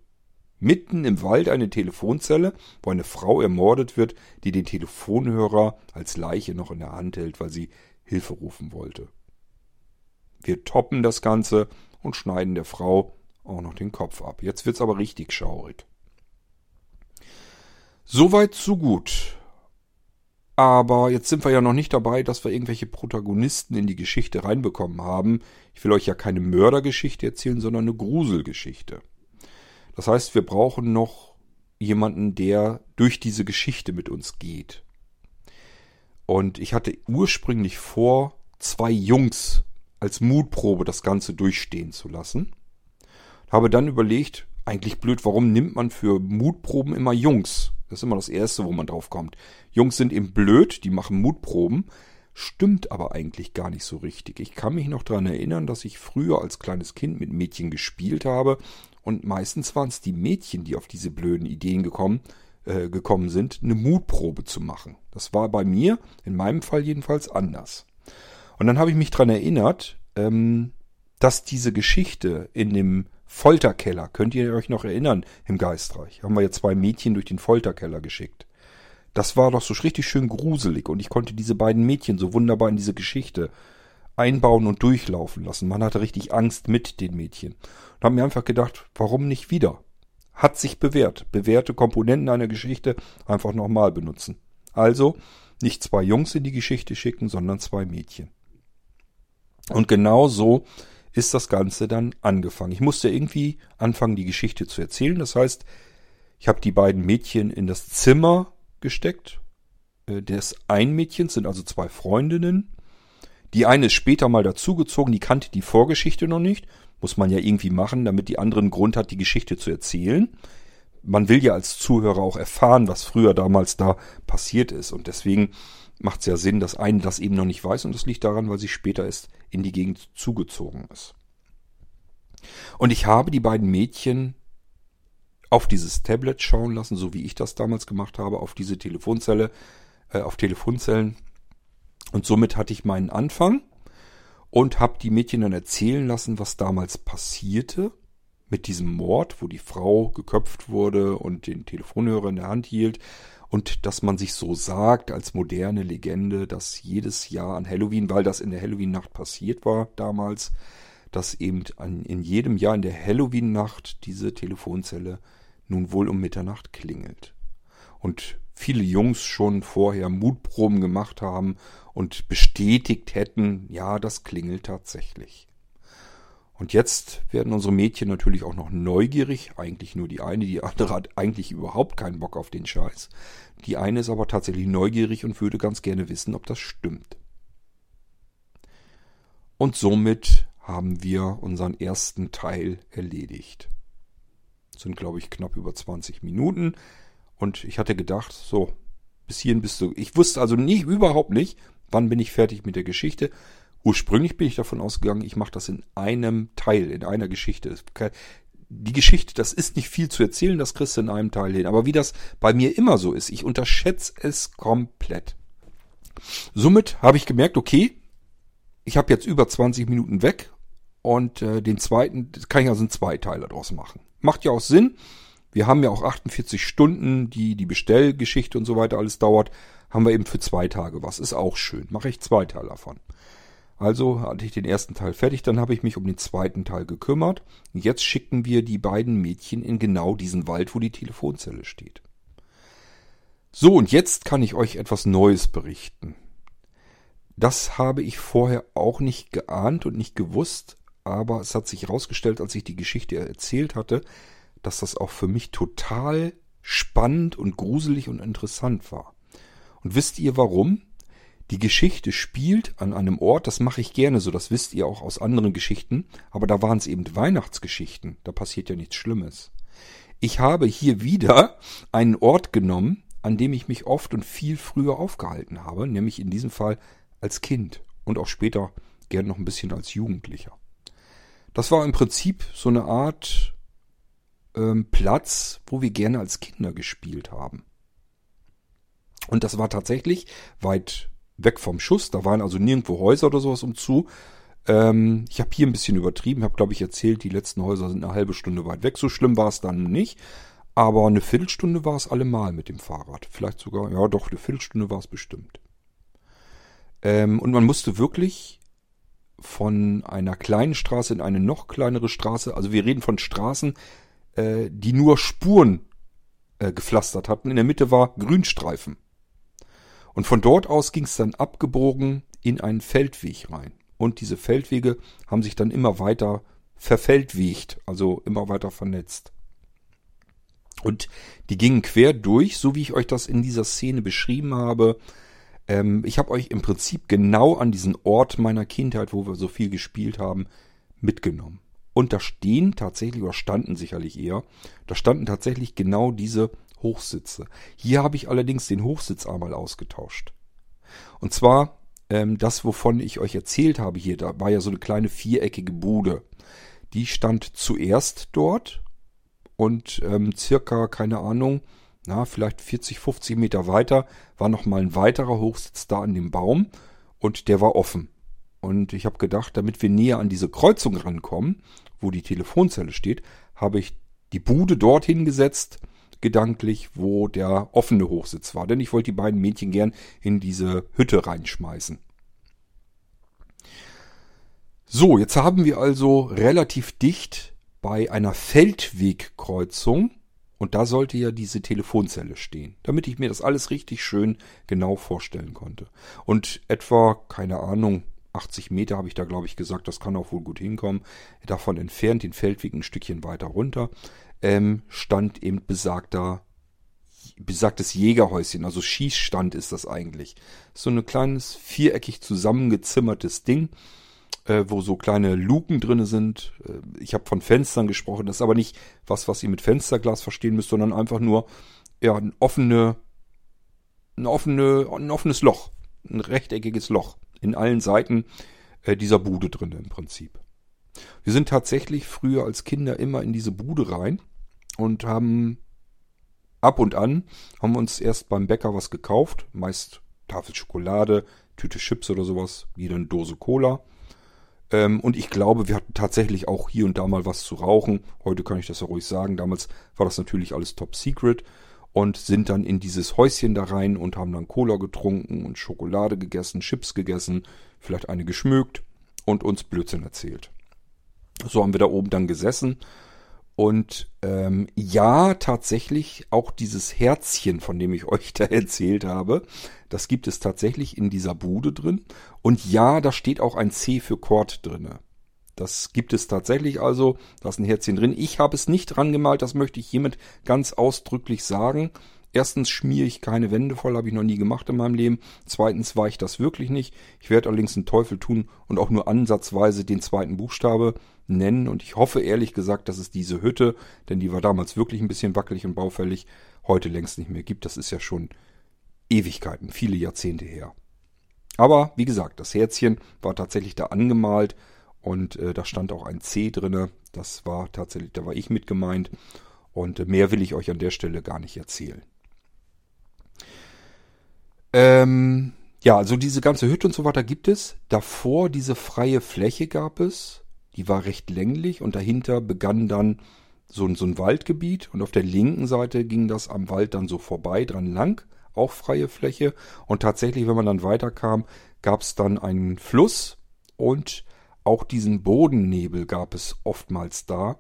Mitten im Wald eine Telefonzelle, wo eine Frau ermordet wird, die den Telefonhörer als Leiche noch in der Hand hält, weil sie Hilfe rufen wollte. Wir toppen das Ganze und schneiden der Frau auch noch den Kopf ab. Jetzt wird's aber richtig schaurig. Soweit so gut. Aber jetzt sind wir ja noch nicht dabei, dass wir irgendwelche Protagonisten in die Geschichte reinbekommen haben. Ich will euch ja keine Mördergeschichte erzählen, sondern eine Gruselgeschichte. Das heißt, wir brauchen noch jemanden, der durch diese Geschichte mit uns geht. Und ich hatte ursprünglich vor, zwei Jungs als Mutprobe das Ganze durchstehen zu lassen. Habe dann überlegt, eigentlich blöd, warum nimmt man für Mutproben immer Jungs? Das ist immer das Erste, wo man drauf kommt. Jungs sind eben blöd, die machen Mutproben. Stimmt aber eigentlich gar nicht so richtig. Ich kann mich noch daran erinnern, dass ich früher als kleines Kind mit Mädchen gespielt habe und meistens waren es die Mädchen, die auf diese blöden Ideen gekommen, äh, gekommen sind, eine Mutprobe zu machen. Das war bei mir, in meinem Fall jedenfalls, anders. Und dann habe ich mich daran erinnert, ähm, dass diese Geschichte in dem Folterkeller, könnt ihr euch noch erinnern, im Geistreich, haben wir ja zwei Mädchen durch den Folterkeller geschickt. Das war doch so richtig schön gruselig und ich konnte diese beiden Mädchen so wunderbar in diese Geschichte einbauen und durchlaufen lassen. Man hatte richtig Angst mit den Mädchen. Und habe mir einfach gedacht, warum nicht wieder? Hat sich bewährt. Bewährte Komponenten einer Geschichte einfach nochmal benutzen. Also nicht zwei Jungs in die Geschichte schicken, sondern zwei Mädchen. Und genau so ist das Ganze dann angefangen. Ich musste irgendwie anfangen, die Geschichte zu erzählen. Das heißt, ich habe die beiden Mädchen in das Zimmer gesteckt. Äh, des ein Mädchens sind also zwei Freundinnen. Die eine ist später mal dazugezogen, die kannte die Vorgeschichte noch nicht. Muss man ja irgendwie machen, damit die andere einen Grund hat, die Geschichte zu erzählen. Man will ja als Zuhörer auch erfahren, was früher damals da passiert ist. Und deswegen macht es ja Sinn, dass eine das eben noch nicht weiß. Und das liegt daran, weil sie später erst in die Gegend zugezogen ist. Und ich habe die beiden Mädchen auf dieses Tablet schauen lassen, so wie ich das damals gemacht habe, auf diese Telefonzelle, äh, auf Telefonzellen. Und somit hatte ich meinen Anfang und habe die Mädchen dann erzählen lassen, was damals passierte mit diesem Mord, wo die Frau geköpft wurde und den Telefonhörer in der Hand hielt und dass man sich so sagt als moderne Legende, dass jedes Jahr an Halloween, weil das in der Halloween-Nacht passiert war damals, dass eben an, in jedem Jahr in der Halloween-Nacht diese Telefonzelle nun wohl um Mitternacht klingelt. Und viele Jungs schon vorher Mutproben gemacht haben und bestätigt hätten, ja, das klingelt tatsächlich. Und jetzt werden unsere Mädchen natürlich auch noch neugierig. Eigentlich nur die eine, die andere hat eigentlich überhaupt keinen Bock auf den Scheiß. Die eine ist aber tatsächlich neugierig und würde ganz gerne wissen, ob das stimmt. Und somit haben wir unseren ersten Teil erledigt. Das sind, glaube ich, knapp über 20 Minuten. Und ich hatte gedacht, so, bis hierhin bist du. Ich wusste also nicht, überhaupt nicht, Wann bin ich fertig mit der Geschichte? Ursprünglich bin ich davon ausgegangen, ich mache das in einem Teil, in einer Geschichte. Die Geschichte, das ist nicht viel zu erzählen, das kriegst du in einem Teil hin. Aber wie das bei mir immer so ist, ich unterschätze es komplett. Somit habe ich gemerkt, okay, ich habe jetzt über 20 Minuten weg und äh, den zweiten, das kann ich also in zwei Teile draus machen. Macht ja auch Sinn. Wir haben ja auch 48 Stunden, die die Bestellgeschichte und so weiter alles dauert haben wir eben für zwei Tage was. Ist auch schön. Mache ich zwei Teile davon. Also hatte ich den ersten Teil fertig, dann habe ich mich um den zweiten Teil gekümmert. Jetzt schicken wir die beiden Mädchen in genau diesen Wald, wo die Telefonzelle steht. So, und jetzt kann ich euch etwas Neues berichten. Das habe ich vorher auch nicht geahnt und nicht gewusst, aber es hat sich herausgestellt, als ich die Geschichte erzählt hatte, dass das auch für mich total spannend und gruselig und interessant war. Und wisst ihr warum? Die Geschichte spielt an einem Ort, das mache ich gerne so, das wisst ihr auch aus anderen Geschichten, aber da waren es eben Weihnachtsgeschichten, da passiert ja nichts Schlimmes. Ich habe hier wieder einen Ort genommen, an dem ich mich oft und viel früher aufgehalten habe, nämlich in diesem Fall als Kind und auch später gern noch ein bisschen als Jugendlicher. Das war im Prinzip so eine Art ähm, Platz, wo wir gerne als Kinder gespielt haben. Und das war tatsächlich weit weg vom Schuss. Da waren also nirgendwo Häuser oder sowas umzu. Ähm, ich habe hier ein bisschen übertrieben, habe glaube ich erzählt, die letzten Häuser sind eine halbe Stunde weit weg. So schlimm war es dann nicht. Aber eine Viertelstunde war es allemal mit dem Fahrrad. Vielleicht sogar, ja doch, eine Viertelstunde war es bestimmt. Ähm, und man musste wirklich von einer kleinen Straße in eine noch kleinere Straße, also wir reden von Straßen, äh, die nur Spuren äh, gepflastert hatten. In der Mitte war Grünstreifen. Und von dort aus ging es dann abgebogen in einen Feldweg rein. Und diese Feldwege haben sich dann immer weiter verfeldwegt, also immer weiter vernetzt. Und die gingen quer durch, so wie ich euch das in dieser Szene beschrieben habe. Ähm, ich habe euch im Prinzip genau an diesen Ort meiner Kindheit, wo wir so viel gespielt haben, mitgenommen. Und da stehen tatsächlich, oder standen sicherlich eher, da standen tatsächlich genau diese Hochsitze. Hier habe ich allerdings den Hochsitz einmal ausgetauscht. Und zwar ähm, das, wovon ich euch erzählt habe hier, da war ja so eine kleine viereckige Bude. Die stand zuerst dort und ähm, circa, keine Ahnung, na, vielleicht 40, 50 Meter weiter war nochmal ein weiterer Hochsitz da an dem Baum und der war offen. Und ich habe gedacht, damit wir näher an diese Kreuzung rankommen, wo die Telefonzelle steht, habe ich die Bude dorthin gesetzt, gedanklich, wo der offene Hochsitz war. Denn ich wollte die beiden Mädchen gern in diese Hütte reinschmeißen. So, jetzt haben wir also relativ dicht bei einer Feldwegkreuzung und da sollte ja diese Telefonzelle stehen, damit ich mir das alles richtig schön genau vorstellen konnte. Und etwa, keine Ahnung, 80 Meter habe ich da, glaube ich, gesagt, das kann auch wohl gut hinkommen. Davon entfernt, den Feldweg ein Stückchen weiter runter, ähm, stand eben besagter, besagtes Jägerhäuschen, also Schießstand ist das eigentlich. So ein kleines, viereckig zusammengezimmertes Ding äh, wo so kleine Luken drinne sind. Äh, ich habe von Fenstern gesprochen. Das ist aber nicht was, was ihr mit Fensterglas verstehen müsst, sondern einfach nur ja ein offene, ein offene, ein offenes Loch, ein rechteckiges Loch in allen Seiten äh, dieser Bude drinne im Prinzip. Wir sind tatsächlich früher als Kinder immer in diese Bude rein und haben ab und an haben uns erst beim Bäcker was gekauft, meist Tafel Schokolade, Tüte Chips oder sowas, wieder eine Dose Cola ähm, und ich glaube, wir hatten tatsächlich auch hier und da mal was zu rauchen. Heute kann ich das ja ruhig sagen. Damals war das natürlich alles top secret. Und sind dann in dieses Häuschen da rein und haben dann Cola getrunken und Schokolade gegessen, Chips gegessen, vielleicht eine geschmückt und uns Blödsinn erzählt. So haben wir da oben dann gesessen und ähm, ja, tatsächlich auch dieses Herzchen, von dem ich euch da erzählt habe, das gibt es tatsächlich in dieser Bude drin. Und ja, da steht auch ein C für Chord drinne. Das gibt es tatsächlich also. Da ist ein Herzchen drin. Ich habe es nicht dran gemalt, das möchte ich hiermit ganz ausdrücklich sagen. Erstens schmiere ich keine Wände voll, habe ich noch nie gemacht in meinem Leben. Zweitens war ich das wirklich nicht. Ich werde allerdings einen Teufel tun und auch nur ansatzweise den zweiten Buchstabe nennen. Und ich hoffe ehrlich gesagt, dass es diese Hütte, denn die war damals wirklich ein bisschen wackelig und baufällig, heute längst nicht mehr gibt. Das ist ja schon Ewigkeiten, viele Jahrzehnte her. Aber wie gesagt, das Herzchen war tatsächlich da angemalt und äh, da stand auch ein C drinne. Das war tatsächlich, da war ich mit gemeint. Und äh, mehr will ich euch an der Stelle gar nicht erzählen. Ähm, ja, also diese ganze Hütte und so weiter gibt es. Davor diese freie Fläche gab es. Die war recht länglich und dahinter begann dann so, so ein Waldgebiet und auf der linken Seite ging das am Wald dann so vorbei dran lang, auch freie Fläche. Und tatsächlich, wenn man dann weiterkam, gab es dann einen Fluss und auch diesen Bodennebel gab es oftmals da.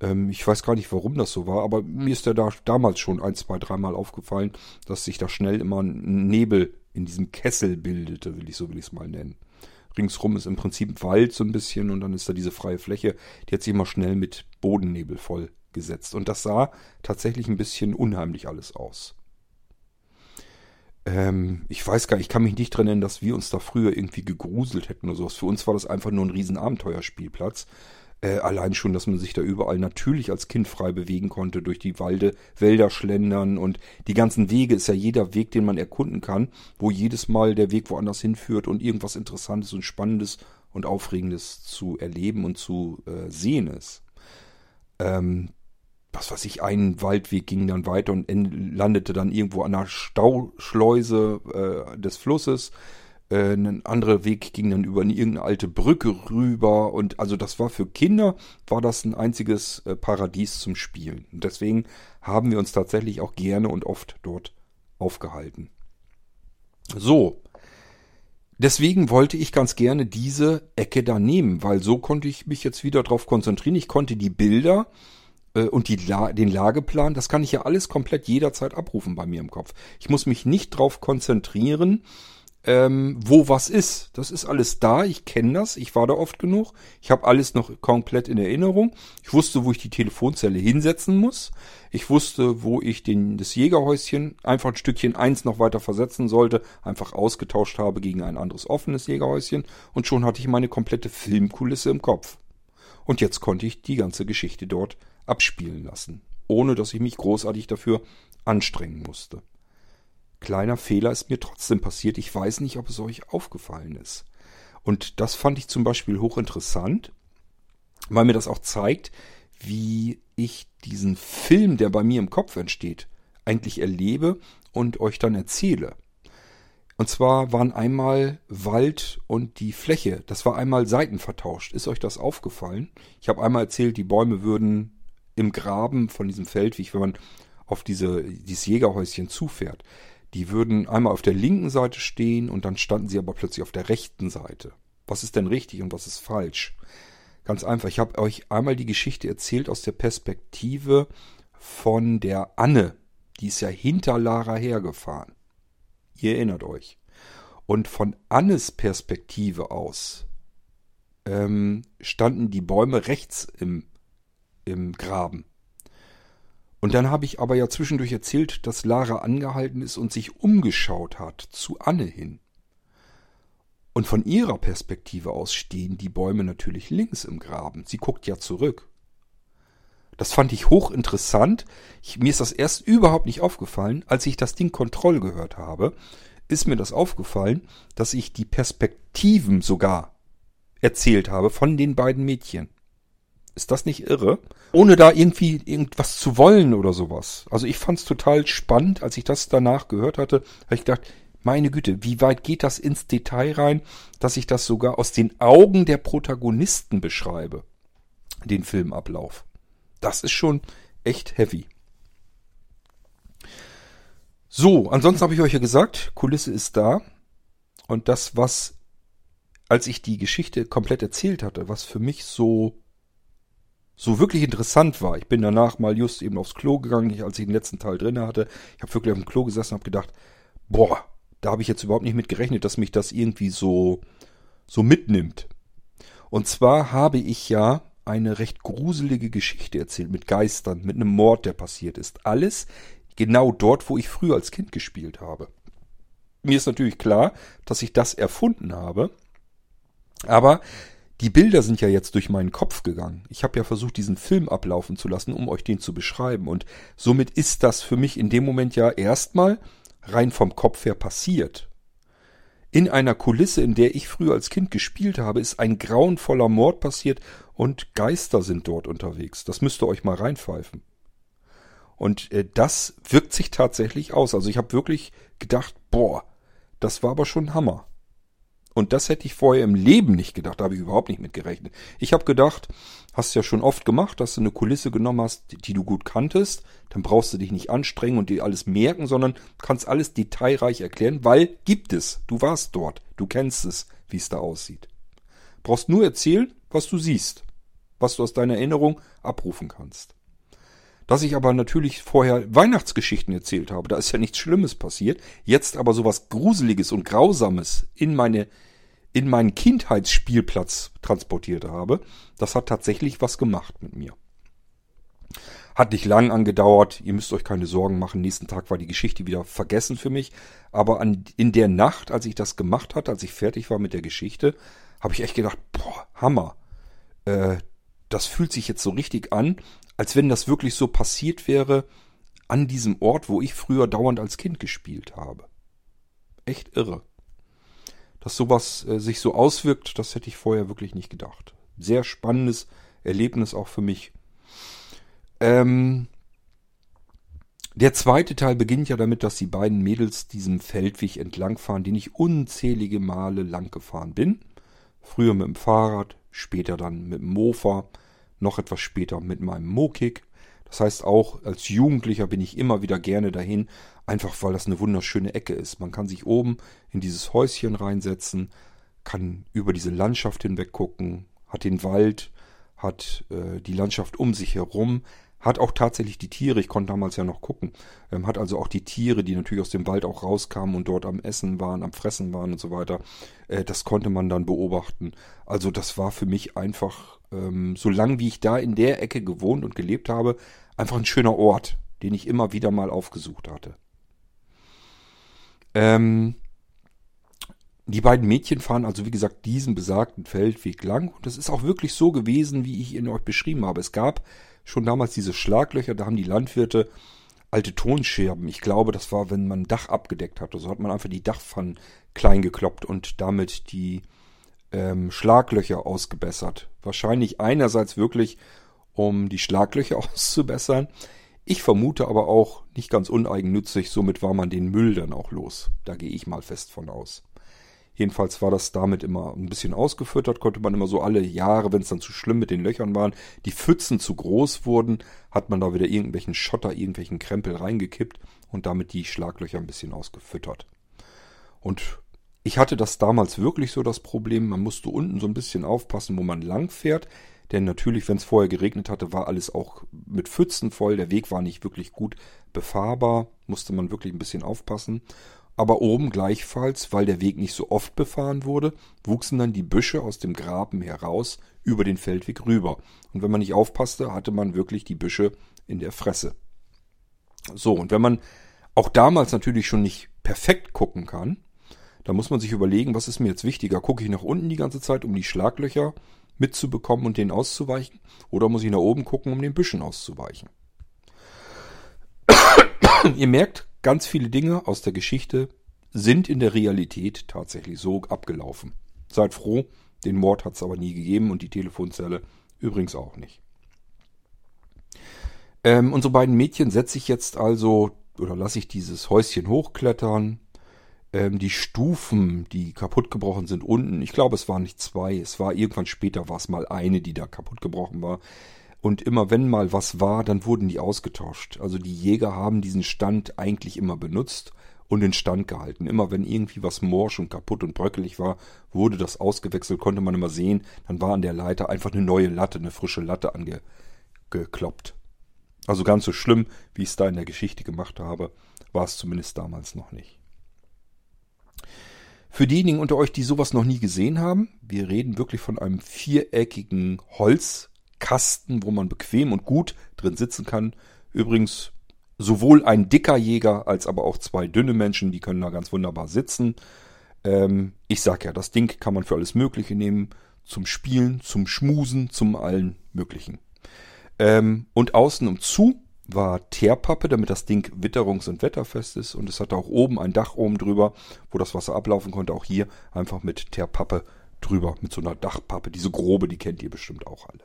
Ähm, ich weiß gar nicht, warum das so war, aber mir ist der da damals schon ein, zwei, dreimal aufgefallen, dass sich da schnell immer ein Nebel in diesem Kessel bildete, will ich so will ich es mal nennen. Ringsrum ist im Prinzip Wald so ein bisschen und dann ist da diese freie Fläche, die hat sich immer schnell mit Bodennebel vollgesetzt. Und das sah tatsächlich ein bisschen unheimlich alles aus. Ähm, ich weiß gar nicht, ich kann mich nicht dran erinnern, dass wir uns da früher irgendwie gegruselt hätten oder sowas. Für uns war das einfach nur ein riesen Abenteuerspielplatz. Äh, allein schon, dass man sich da überall natürlich als Kind frei bewegen konnte, durch die Walde, Wälder schlendern und die ganzen Wege ist ja jeder Weg, den man erkunden kann, wo jedes Mal der Weg woanders hinführt und irgendwas Interessantes und Spannendes und Aufregendes zu erleben und zu äh, sehen ist. Ähm, was weiß ich, ein Waldweg ging dann weiter und landete dann irgendwo an einer Stauschleuse äh, des Flusses. Äh, ein anderer Weg ging dann über irgendeine alte Brücke rüber und also das war für Kinder war das ein einziges äh, Paradies zum Spielen. Und deswegen haben wir uns tatsächlich auch gerne und oft dort aufgehalten. So. Deswegen wollte ich ganz gerne diese Ecke da nehmen, weil so konnte ich mich jetzt wieder darauf konzentrieren. Ich konnte die Bilder äh, und die den Lageplan, das kann ich ja alles komplett jederzeit abrufen bei mir im Kopf. Ich muss mich nicht drauf konzentrieren, ähm, wo was ist. Das ist alles da, ich kenne das, ich war da oft genug. Ich habe alles noch komplett in Erinnerung. Ich wusste, wo ich die Telefonzelle hinsetzen muss. Ich wusste, wo ich den, das Jägerhäuschen einfach ein Stückchen eins noch weiter versetzen sollte, einfach ausgetauscht habe gegen ein anderes offenes Jägerhäuschen und schon hatte ich meine komplette Filmkulisse im Kopf. Und jetzt konnte ich die ganze Geschichte dort abspielen lassen, ohne dass ich mich großartig dafür anstrengen musste. Kleiner Fehler ist mir trotzdem passiert. Ich weiß nicht, ob es euch aufgefallen ist. Und das fand ich zum Beispiel hochinteressant, weil mir das auch zeigt, wie ich diesen Film, der bei mir im Kopf entsteht, eigentlich erlebe und euch dann erzähle. Und zwar waren einmal Wald und die Fläche, das war einmal Seiten vertauscht. Ist euch das aufgefallen? Ich habe einmal erzählt, die Bäume würden im Graben von diesem Feldweg, wenn man auf diese, dieses Jägerhäuschen zufährt, die würden einmal auf der linken Seite stehen und dann standen sie aber plötzlich auf der rechten Seite. Was ist denn richtig und was ist falsch? Ganz einfach, ich habe euch einmal die Geschichte erzählt aus der Perspektive von der Anne. Die ist ja hinter Lara hergefahren. Ihr erinnert euch. Und von Annes Perspektive aus ähm, standen die Bäume rechts im, im Graben. Und dann habe ich aber ja zwischendurch erzählt, dass Lara angehalten ist und sich umgeschaut hat zu Anne hin. Und von ihrer Perspektive aus stehen die Bäume natürlich links im Graben. Sie guckt ja zurück. Das fand ich hochinteressant. Ich, mir ist das erst überhaupt nicht aufgefallen. Als ich das Ding Kontroll gehört habe, ist mir das aufgefallen, dass ich die Perspektiven sogar erzählt habe von den beiden Mädchen. Ist das nicht irre? Ohne da irgendwie irgendwas zu wollen oder sowas. Also ich fand es total spannend, als ich das danach gehört hatte, habe ich gedacht, meine Güte, wie weit geht das ins Detail rein, dass ich das sogar aus den Augen der Protagonisten beschreibe, den Filmablauf. Das ist schon echt heavy. So, ansonsten habe ich euch ja gesagt, Kulisse ist da. Und das, was, als ich die Geschichte komplett erzählt hatte, was für mich so, so wirklich interessant war. Ich bin danach mal just eben aufs Klo gegangen, als ich den letzten Teil drin hatte. Ich habe wirklich auf dem Klo gesessen und habe gedacht, boah, da habe ich jetzt überhaupt nicht mit gerechnet, dass mich das irgendwie so, so mitnimmt. Und zwar habe ich ja eine recht gruselige Geschichte erzählt mit Geistern, mit einem Mord, der passiert ist. Alles genau dort, wo ich früher als Kind gespielt habe. Mir ist natürlich klar, dass ich das erfunden habe, aber die Bilder sind ja jetzt durch meinen Kopf gegangen. Ich habe ja versucht, diesen Film ablaufen zu lassen, um euch den zu beschreiben. Und somit ist das für mich in dem Moment ja erstmal rein vom Kopf her passiert. In einer Kulisse, in der ich früher als Kind gespielt habe, ist ein grauenvoller Mord passiert und Geister sind dort unterwegs. Das müsst ihr euch mal reinpfeifen. Und äh, das wirkt sich tatsächlich aus. Also ich habe wirklich gedacht, boah, das war aber schon Hammer. Und das hätte ich vorher im Leben nicht gedacht, da habe ich überhaupt nicht mit gerechnet. Ich habe gedacht, hast ja schon oft gemacht, dass du eine Kulisse genommen hast, die du gut kanntest, dann brauchst du dich nicht anstrengen und dir alles merken, sondern kannst alles detailreich erklären, weil gibt es. Du warst dort, du kennst es, wie es da aussieht. Brauchst nur erzählen, was du siehst, was du aus deiner Erinnerung abrufen kannst. Dass ich aber natürlich vorher Weihnachtsgeschichten erzählt habe, da ist ja nichts Schlimmes passiert, jetzt aber sowas Gruseliges und Grausames in meine in meinen Kindheitsspielplatz transportiert habe, das hat tatsächlich was gemacht mit mir. Hat nicht lang angedauert, ihr müsst euch keine Sorgen machen, nächsten Tag war die Geschichte wieder vergessen für mich, aber an, in der Nacht, als ich das gemacht hatte, als ich fertig war mit der Geschichte, habe ich echt gedacht, boah, Hammer. Äh, das fühlt sich jetzt so richtig an, als wenn das wirklich so passiert wäre an diesem Ort, wo ich früher dauernd als Kind gespielt habe. Echt irre dass sowas äh, sich so auswirkt, das hätte ich vorher wirklich nicht gedacht. Sehr spannendes Erlebnis auch für mich. Ähm, der zweite Teil beginnt ja damit, dass die beiden Mädels diesem Feldweg entlangfahren, den ich unzählige Male lang gefahren bin. Früher mit dem Fahrrad, später dann mit dem Mofa, noch etwas später mit meinem Mokik. Das heißt, auch als Jugendlicher bin ich immer wieder gerne dahin, einfach weil das eine wunderschöne Ecke ist. Man kann sich oben in dieses Häuschen reinsetzen, kann über diese Landschaft hinweg gucken, hat den Wald, hat äh, die Landschaft um sich herum, hat auch tatsächlich die Tiere, ich konnte damals ja noch gucken, ähm, hat also auch die Tiere, die natürlich aus dem Wald auch rauskamen und dort am Essen waren, am Fressen waren und so weiter, äh, das konnte man dann beobachten. Also das war für mich einfach, ähm, so lang wie ich da in der Ecke gewohnt und gelebt habe, einfach ein schöner Ort, den ich immer wieder mal aufgesucht hatte. Ähm, die beiden Mädchen fahren also, wie gesagt, diesen besagten Feldweg lang. Und das ist auch wirklich so gewesen, wie ich ihn euch beschrieben habe. Es gab schon damals diese Schlaglöcher, da haben die Landwirte alte Tonscherben. Ich glaube, das war, wenn man ein Dach abgedeckt hatte. So hat man einfach die Dachpfannen klein gekloppt und damit die ähm, Schlaglöcher ausgebessert. Wahrscheinlich einerseits wirklich, um die Schlaglöcher auszubessern. Ich vermute aber auch nicht ganz uneigennützig, somit war man den Müll dann auch los. Da gehe ich mal fest von aus. Jedenfalls war das damit immer ein bisschen ausgefüttert, konnte man immer so alle Jahre, wenn es dann zu schlimm mit den Löchern waren, die Pfützen zu groß wurden, hat man da wieder irgendwelchen Schotter, irgendwelchen Krempel reingekippt und damit die Schlaglöcher ein bisschen ausgefüttert. Und ich hatte das damals wirklich so das Problem, man musste unten so ein bisschen aufpassen, wo man lang fährt, denn natürlich, wenn es vorher geregnet hatte, war alles auch mit Pfützen voll, der Weg war nicht wirklich gut befahrbar, musste man wirklich ein bisschen aufpassen aber oben gleichfalls, weil der Weg nicht so oft befahren wurde, wuchsen dann die Büsche aus dem Graben heraus über den Feldweg rüber. Und wenn man nicht aufpasste, hatte man wirklich die Büsche in der Fresse. So, und wenn man auch damals natürlich schon nicht perfekt gucken kann, dann muss man sich überlegen, was ist mir jetzt wichtiger? Gucke ich nach unten die ganze Zeit, um die Schlaglöcher mitzubekommen und denen auszuweichen? Oder muss ich nach oben gucken, um den Büschen auszuweichen? Ihr merkt, Ganz viele Dinge aus der Geschichte sind in der Realität tatsächlich so abgelaufen. Seid froh, den Mord hat es aber nie gegeben und die Telefonzelle übrigens auch nicht. Ähm, unsere beiden Mädchen setze ich jetzt also, oder lasse ich dieses Häuschen hochklettern. Ähm, die Stufen, die kaputt gebrochen sind unten, ich glaube es waren nicht zwei, es war irgendwann später, war es mal eine, die da kaputt gebrochen war. Und immer wenn mal was war, dann wurden die ausgetauscht. Also die Jäger haben diesen Stand eigentlich immer benutzt und in Stand gehalten. Immer wenn irgendwie was morsch und kaputt und bröckelig war, wurde das ausgewechselt, konnte man immer sehen. Dann war an der Leiter einfach eine neue Latte, eine frische Latte angekloppt. Also ganz so schlimm, wie ich es da in der Geschichte gemacht habe, war es zumindest damals noch nicht. Für diejenigen unter euch, die sowas noch nie gesehen haben, wir reden wirklich von einem viereckigen Holz, Kasten, wo man bequem und gut drin sitzen kann. Übrigens sowohl ein dicker Jäger als aber auch zwei dünne Menschen, die können da ganz wunderbar sitzen. Ähm, ich sag ja, das Ding kann man für alles Mögliche nehmen. Zum Spielen, zum Schmusen, zum allen Möglichen. Ähm, und außen und zu war Teerpappe, damit das Ding witterungs- und wetterfest ist. Und es hatte auch oben ein Dach oben drüber, wo das Wasser ablaufen konnte. Auch hier einfach mit Teerpappe drüber, mit so einer Dachpappe. Diese grobe, die kennt ihr bestimmt auch alle.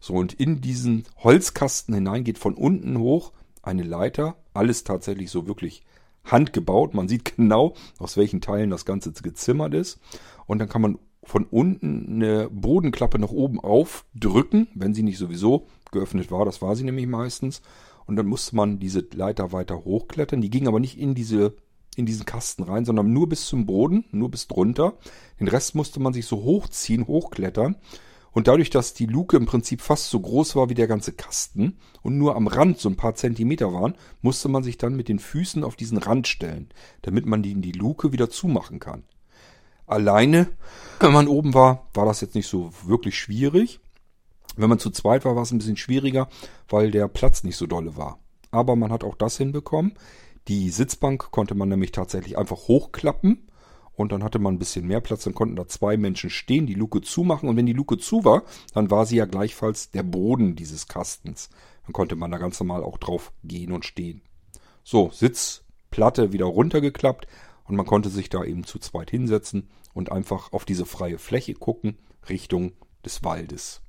So, und in diesen Holzkasten hinein geht von unten hoch eine Leiter. Alles tatsächlich so wirklich handgebaut. Man sieht genau, aus welchen Teilen das Ganze gezimmert ist. Und dann kann man von unten eine Bodenklappe nach oben aufdrücken, wenn sie nicht sowieso geöffnet war. Das war sie nämlich meistens. Und dann musste man diese Leiter weiter hochklettern. Die ging aber nicht in diese in diesen Kasten rein, sondern nur bis zum Boden, nur bis drunter. Den Rest musste man sich so hochziehen, hochklettern. Und dadurch, dass die Luke im Prinzip fast so groß war wie der ganze Kasten und nur am Rand so ein paar Zentimeter waren, musste man sich dann mit den Füßen auf diesen Rand stellen, damit man die, die Luke wieder zumachen kann. Alleine, wenn man oben war, war das jetzt nicht so wirklich schwierig. Wenn man zu zweit war, war es ein bisschen schwieriger, weil der Platz nicht so dolle war. Aber man hat auch das hinbekommen. Die Sitzbank konnte man nämlich tatsächlich einfach hochklappen und dann hatte man ein bisschen mehr Platz, dann konnten da zwei Menschen stehen, die Luke zumachen und wenn die Luke zu war, dann war sie ja gleichfalls der Boden dieses Kastens. Dann konnte man da ganz normal auch drauf gehen und stehen. So, Sitzplatte wieder runtergeklappt und man konnte sich da eben zu zweit hinsetzen und einfach auf diese freie Fläche gucken, Richtung des Waldes.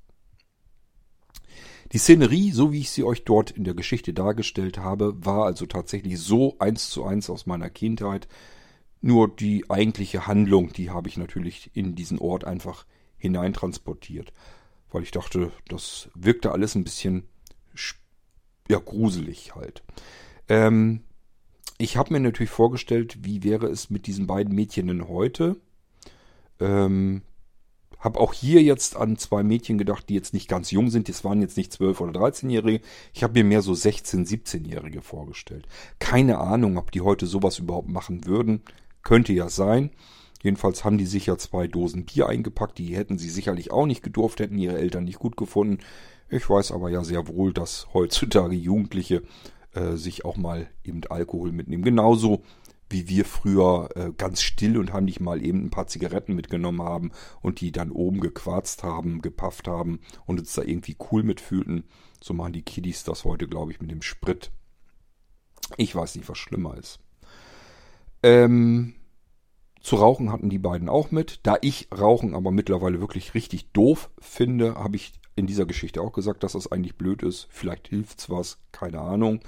Die Szenerie, so wie ich sie euch dort in der Geschichte dargestellt habe, war also tatsächlich so eins zu eins aus meiner Kindheit. Nur die eigentliche Handlung, die habe ich natürlich in diesen Ort einfach hineintransportiert. Weil ich dachte, das wirkte alles ein bisschen ja, gruselig halt. Ähm, ich habe mir natürlich vorgestellt, wie wäre es mit diesen beiden Mädchen denn heute? Ähm, Hab auch hier jetzt an zwei Mädchen gedacht, die jetzt nicht ganz jung sind. Das waren jetzt nicht 12 oder 13-Jährige. Ich habe mir mehr so 16, 17-Jährige vorgestellt. Keine Ahnung, ob die heute sowas überhaupt machen würden. Könnte ja sein. Jedenfalls haben die sicher zwei Dosen Bier eingepackt. Die hätten sie sicherlich auch nicht gedurft, hätten ihre Eltern nicht gut gefunden. Ich weiß aber ja sehr wohl, dass heutzutage Jugendliche äh, sich auch mal eben Alkohol mitnehmen. Genauso wie wir früher äh, ganz still und heimlich mal eben ein paar Zigaretten mitgenommen haben und die dann oben gequarzt haben, gepafft haben und uns da irgendwie cool mitfühlten. So machen die Kiddies das heute, glaube ich, mit dem Sprit. Ich weiß nicht, was schlimmer ist. Ähm, zu rauchen hatten die beiden auch mit. Da ich Rauchen aber mittlerweile wirklich richtig doof finde, habe ich in dieser Geschichte auch gesagt, dass das eigentlich blöd ist. Vielleicht hilft's was, keine Ahnung.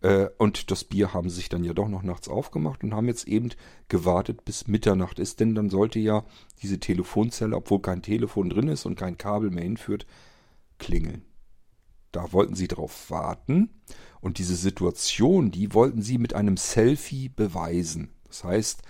Äh, und das Bier haben sich dann ja doch noch nachts aufgemacht und haben jetzt eben gewartet, bis Mitternacht ist, denn dann sollte ja diese Telefonzelle, obwohl kein Telefon drin ist und kein Kabel mehr hinführt, klingeln. Da wollten sie drauf warten und diese Situation, die wollten sie mit einem Selfie beweisen. Das heißt,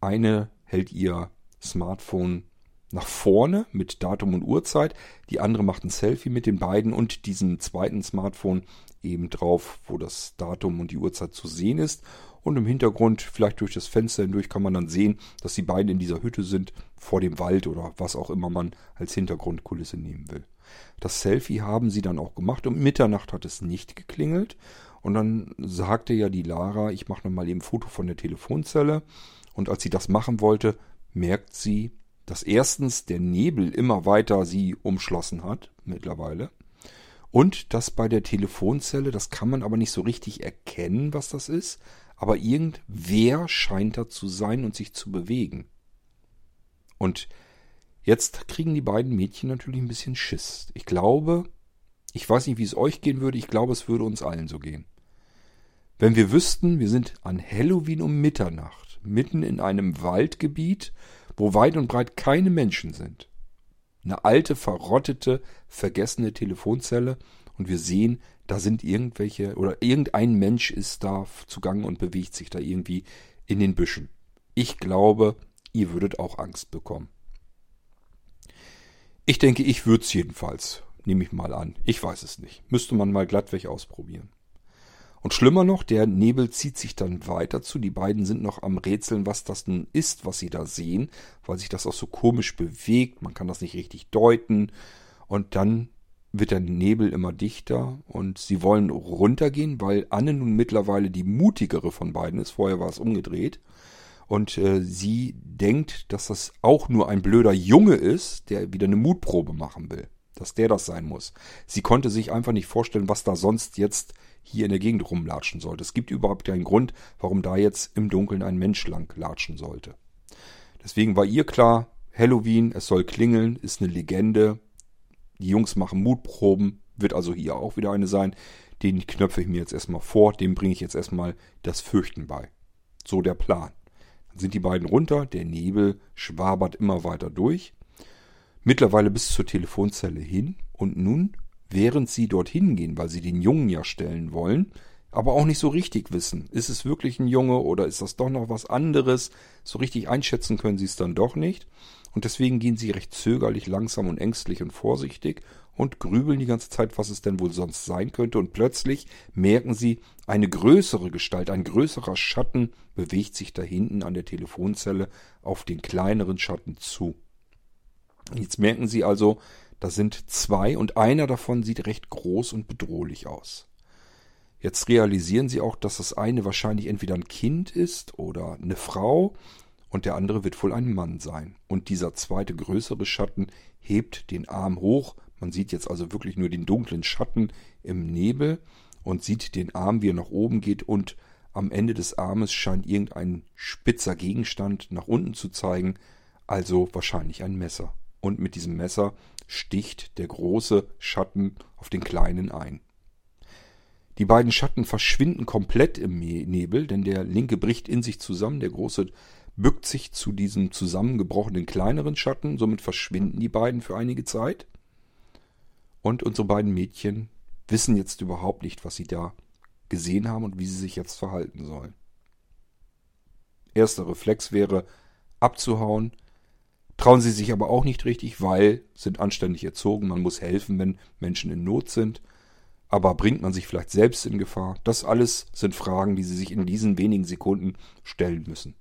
eine hält ihr Smartphone nach vorne mit Datum und Uhrzeit, die andere macht ein Selfie mit den beiden und diesem zweiten Smartphone eben drauf, wo das Datum und die Uhrzeit zu sehen ist. Und im Hintergrund, vielleicht durch das Fenster hindurch, kann man dann sehen, dass die beiden in dieser Hütte sind, vor dem Wald oder was auch immer man als Hintergrundkulisse nehmen will. Das Selfie haben sie dann auch gemacht. Um Mitternacht hat es nicht geklingelt. Und dann sagte ja die Lara, ich mache nochmal eben ein Foto von der Telefonzelle. Und als sie das machen wollte, merkt sie, dass erstens der Nebel immer weiter sie umschlossen hat, mittlerweile. Und dass bei der Telefonzelle, das kann man aber nicht so richtig erkennen, was das ist, aber irgendwer scheint da zu sein und sich zu bewegen. Und jetzt kriegen die beiden Mädchen natürlich ein bisschen Schiss. Ich glaube, ich weiß nicht, wie es euch gehen würde, ich glaube, es würde uns allen so gehen. Wenn wir wüssten, wir sind an Halloween um Mitternacht, mitten in einem Waldgebiet, wo weit und breit keine Menschen sind, eine alte, verrottete, vergessene Telefonzelle und wir sehen, da sind irgendwelche oder irgendein Mensch ist da zugange und bewegt sich da irgendwie in den Büschen. Ich glaube, ihr würdet auch Angst bekommen. Ich denke, ich würde es jedenfalls. Nehme ich mal an. Ich weiß es nicht. Müsste man mal glattweg ausprobieren. Und schlimmer noch, der Nebel zieht sich dann weiter zu. Die beiden sind noch am Rätseln, was das nun ist, was sie da sehen, weil sich das auch so komisch bewegt. Man kann das nicht richtig deuten. Und dann wird der Nebel immer dichter und sie wollen runtergehen, weil Anne nun mittlerweile die mutigere von beiden ist. Vorher war es umgedreht. Und äh, sie denkt, dass das auch nur ein blöder Junge ist, der wieder eine Mutprobe machen will. Dass der das sein muss. Sie konnte sich einfach nicht vorstellen, was da sonst jetzt hier in der Gegend rumlatschen sollte. Es gibt überhaupt keinen Grund, warum da jetzt im Dunkeln ein Mensch lang latschen sollte. Deswegen war ihr klar, Halloween, es soll klingeln, ist eine Legende. Die Jungs machen Mutproben, wird also hier auch wieder eine sein. Den knöpfe ich mir jetzt erstmal vor, dem bringe ich jetzt erstmal das Fürchten bei. So der Plan. Dann sind die beiden runter, der Nebel schwabert immer weiter durch. Mittlerweile bis zur Telefonzelle hin und nun während sie dorthin gehen, weil sie den Jungen ja stellen wollen, aber auch nicht so richtig wissen, ist es wirklich ein Junge oder ist das doch noch was anderes? So richtig einschätzen können sie es dann doch nicht. Und deswegen gehen sie recht zögerlich, langsam und ängstlich und vorsichtig und grübeln die ganze Zeit, was es denn wohl sonst sein könnte. Und plötzlich merken sie, eine größere Gestalt, ein größerer Schatten bewegt sich da hinten an der Telefonzelle auf den kleineren Schatten zu. Jetzt merken sie also, da sind zwei und einer davon sieht recht groß und bedrohlich aus. Jetzt realisieren sie auch, dass das eine wahrscheinlich entweder ein Kind ist oder eine Frau und der andere wird wohl ein Mann sein. Und dieser zweite größere Schatten hebt den Arm hoch. Man sieht jetzt also wirklich nur den dunklen Schatten im Nebel und sieht den Arm, wie er nach oben geht und am Ende des Armes scheint irgendein spitzer Gegenstand nach unten zu zeigen, also wahrscheinlich ein Messer. Und mit diesem Messer sticht der große Schatten auf den kleinen ein. Die beiden Schatten verschwinden komplett im Nebel, denn der linke bricht in sich zusammen, der große bückt sich zu diesem zusammengebrochenen kleineren Schatten, somit verschwinden die beiden für einige Zeit. Und unsere beiden Mädchen wissen jetzt überhaupt nicht, was sie da gesehen haben und wie sie sich jetzt verhalten sollen. Erster Reflex wäre abzuhauen, Trauen sie sich aber auch nicht richtig, weil sind anständig erzogen, man muss helfen, wenn Menschen in Not sind. Aber bringt man sich vielleicht selbst in Gefahr? Das alles sind Fragen, die sie sich in diesen wenigen Sekunden stellen müssen.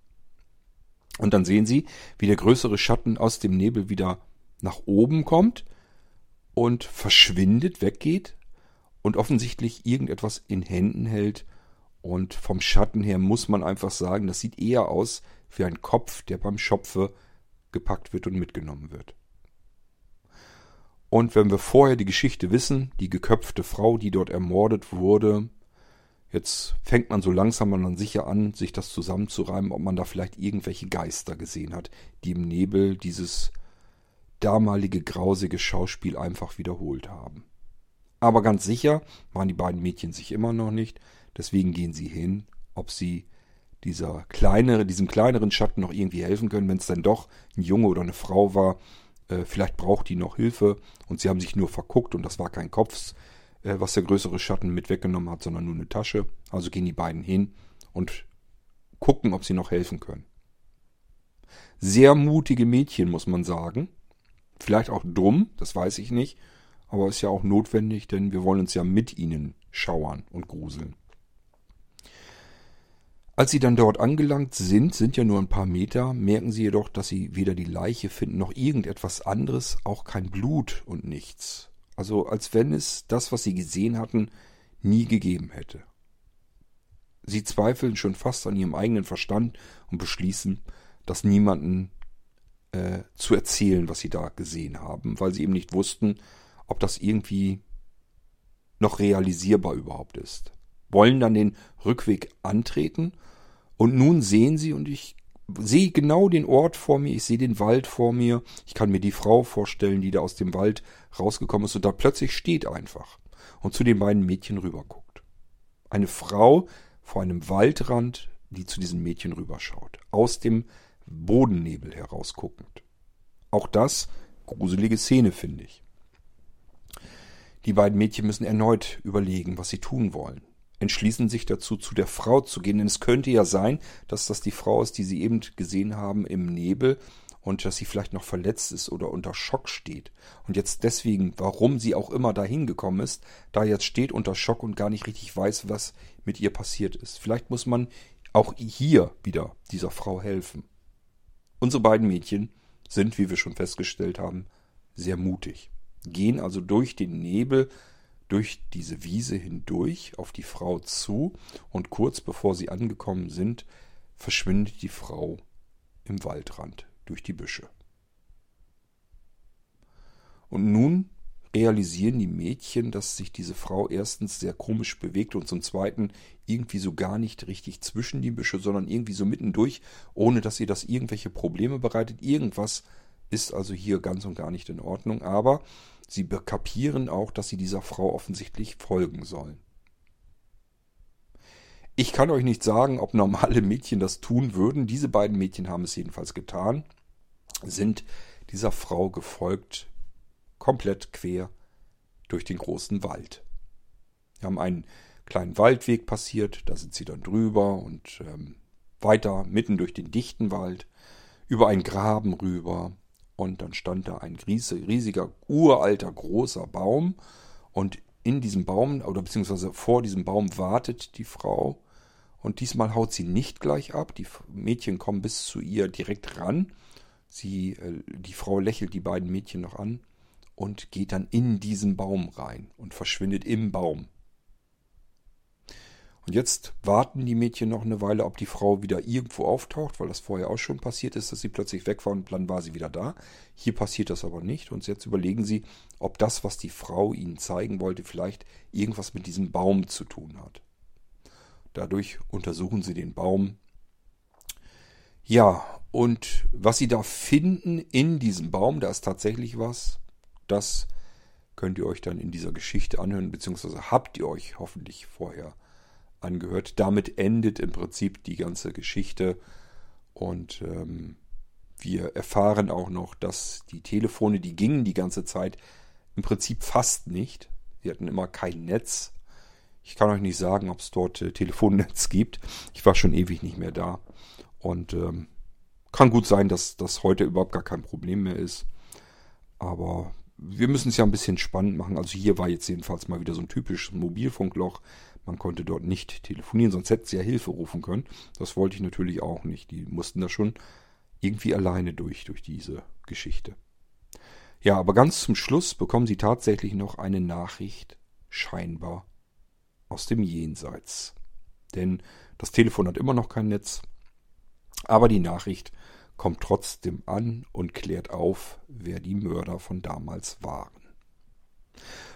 Und dann sehen sie, wie der größere Schatten aus dem Nebel wieder nach oben kommt und verschwindet, weggeht und offensichtlich irgendetwas in Händen hält. Und vom Schatten her muss man einfach sagen, das sieht eher aus wie ein Kopf, der beim Schopfe gepackt wird und mitgenommen wird. Und wenn wir vorher die Geschichte wissen, die geköpfte Frau, die dort ermordet wurde, jetzt fängt man so langsam dann sicher an, sich das zusammenzureimen, ob man da vielleicht irgendwelche Geister gesehen hat, die im Nebel dieses damalige grausige Schauspiel einfach wiederholt haben. Aber ganz sicher waren die beiden Mädchen sich immer noch nicht, deswegen gehen sie hin, ob sie dieser kleinere, diesem kleineren Schatten noch irgendwie helfen können, wenn es dann doch ein Junge oder eine Frau war. Äh, vielleicht braucht die noch Hilfe und sie haben sich nur verguckt und das war kein Kopf, äh, was der größere Schatten mit weggenommen hat, sondern nur eine Tasche. Also gehen die beiden hin und gucken, ob sie noch helfen können. Sehr mutige Mädchen, muss man sagen. Vielleicht auch dumm, das weiß ich nicht. Aber ist ja auch notwendig, denn wir wollen uns ja mit ihnen schauern und gruseln. Als sie dann dort angelangt sind, sind ja nur ein paar Meter, merken sie jedoch, dass sie weder die Leiche finden noch irgendetwas anderes, auch kein Blut und nichts. Also als wenn es das, was sie gesehen hatten, nie gegeben hätte. Sie zweifeln schon fast an ihrem eigenen Verstand und beschließen, das niemanden äh, zu erzählen, was sie da gesehen haben, weil sie eben nicht wussten, ob das irgendwie noch realisierbar überhaupt ist. Wollen dann den Rückweg antreten und nun sehen sie und ich sehe genau den Ort vor mir, ich sehe den Wald vor mir, ich kann mir die Frau vorstellen, die da aus dem Wald rausgekommen ist und da plötzlich steht einfach und zu den beiden Mädchen rüberguckt. Eine Frau vor einem Waldrand, die zu diesen Mädchen rüberschaut, aus dem Bodennebel herausguckend. Auch das gruselige Szene, finde ich. Die beiden Mädchen müssen erneut überlegen, was sie tun wollen. Entschließen sich dazu, zu der Frau zu gehen, denn es könnte ja sein, dass das die Frau ist, die sie eben gesehen haben im Nebel und dass sie vielleicht noch verletzt ist oder unter Schock steht. Und jetzt deswegen, warum sie auch immer dahin gekommen ist, da jetzt steht unter Schock und gar nicht richtig weiß, was mit ihr passiert ist. Vielleicht muss man auch hier wieder dieser Frau helfen. Unsere beiden Mädchen sind, wie wir schon festgestellt haben, sehr mutig gehen also durch den Nebel, durch diese Wiese hindurch auf die Frau zu und kurz bevor sie angekommen sind, verschwindet die Frau im Waldrand durch die Büsche. Und nun realisieren die Mädchen, dass sich diese Frau erstens sehr komisch bewegt und zum zweiten irgendwie so gar nicht richtig zwischen die Büsche, sondern irgendwie so mittendurch, ohne dass ihr das irgendwelche Probleme bereitet. Irgendwas ist also hier ganz und gar nicht in Ordnung, aber sie kapieren auch, dass sie dieser Frau offensichtlich folgen sollen. Ich kann euch nicht sagen, ob normale Mädchen das tun würden. Diese beiden Mädchen haben es jedenfalls getan, sind dieser Frau gefolgt, komplett quer durch den großen Wald. Wir haben einen kleinen Waldweg passiert, da sind sie dann drüber und ähm, weiter mitten durch den dichten Wald, über einen Graben rüber, und dann stand da ein riesiger, uralter, großer Baum und in diesem Baum oder beziehungsweise vor diesem Baum wartet die Frau und diesmal haut sie nicht gleich ab. Die Mädchen kommen bis zu ihr direkt ran. Sie, äh, die Frau lächelt die beiden Mädchen noch an und geht dann in diesen Baum rein und verschwindet im Baum. Jetzt warten die Mädchen noch eine Weile, ob die Frau wieder irgendwo auftaucht, weil das vorher auch schon passiert ist, dass sie plötzlich weg war und dann war sie wieder da. Hier passiert das aber nicht. Und jetzt überlegen sie, ob das, was die Frau ihnen zeigen wollte, vielleicht irgendwas mit diesem Baum zu tun hat. Dadurch untersuchen sie den Baum. Ja, und was sie da finden in diesem Baum, da ist tatsächlich was, das könnt ihr euch dann in dieser Geschichte anhören, beziehungsweise habt ihr euch hoffentlich vorher angehört. Damit endet im Prinzip die ganze Geschichte und ähm, wir erfahren auch noch, dass die Telefone, die gingen die ganze Zeit im Prinzip fast nicht. Sie hatten immer kein Netz. Ich kann euch nicht sagen, ob es dort äh, Telefonnetz gibt. Ich war schon ewig nicht mehr da und ähm, kann gut sein, dass das heute überhaupt gar kein Problem mehr ist. Aber wir müssen es ja ein bisschen spannend machen. Also hier war jetzt jedenfalls mal wieder so ein typisches Mobilfunkloch. Man konnte dort nicht telefonieren, sonst hätte sie ja Hilfe rufen können. Das wollte ich natürlich auch nicht. Die mussten da schon irgendwie alleine durch, durch diese Geschichte. Ja, aber ganz zum Schluss bekommen sie tatsächlich noch eine Nachricht, scheinbar aus dem Jenseits. Denn das Telefon hat immer noch kein Netz, aber die Nachricht kommt trotzdem an und klärt auf, wer die Mörder von damals waren.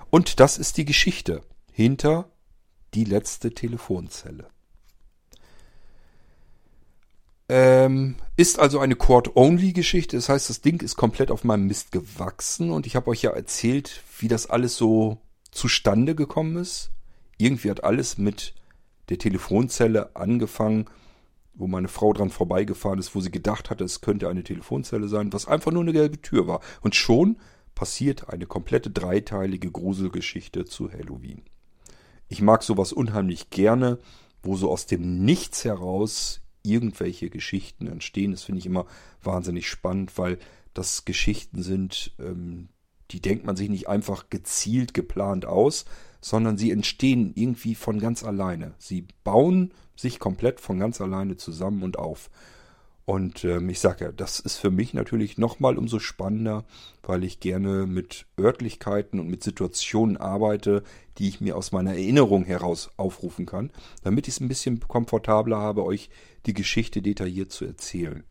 Und das ist die Geschichte hinter die letzte Telefonzelle. Ähm, ist also eine Quad-Only-Geschichte. Das heißt, das Ding ist komplett auf meinem Mist gewachsen und ich habe euch ja erzählt, wie das alles so zustande gekommen ist. Irgendwie hat alles mit der Telefonzelle angefangen, wo meine Frau dran vorbeigefahren ist, wo sie gedacht hatte, es könnte eine Telefonzelle sein, was einfach nur eine gelbe Tür war. Und schon passiert eine komplette dreiteilige Gruselgeschichte zu Halloween. Ich mag sowas unheimlich gerne, wo so aus dem Nichts heraus irgendwelche Geschichten entstehen. Das finde ich immer wahnsinnig spannend, weil das Geschichten sind, ähm, die denkt man sich nicht einfach gezielt geplant aus, sondern sie entstehen irgendwie von ganz alleine. Sie bauen sich komplett von ganz alleine zusammen und auf. Und ähm, ich sage ja, das ist für mich natürlich nochmal umso spannender, weil ich gerne mit Örtlichkeiten und mit Situationen arbeite, die ich mir aus meiner Erinnerung heraus aufrufen kann, damit ich es ein bisschen komfortabler habe, euch die Geschichte detailliert zu erzählen.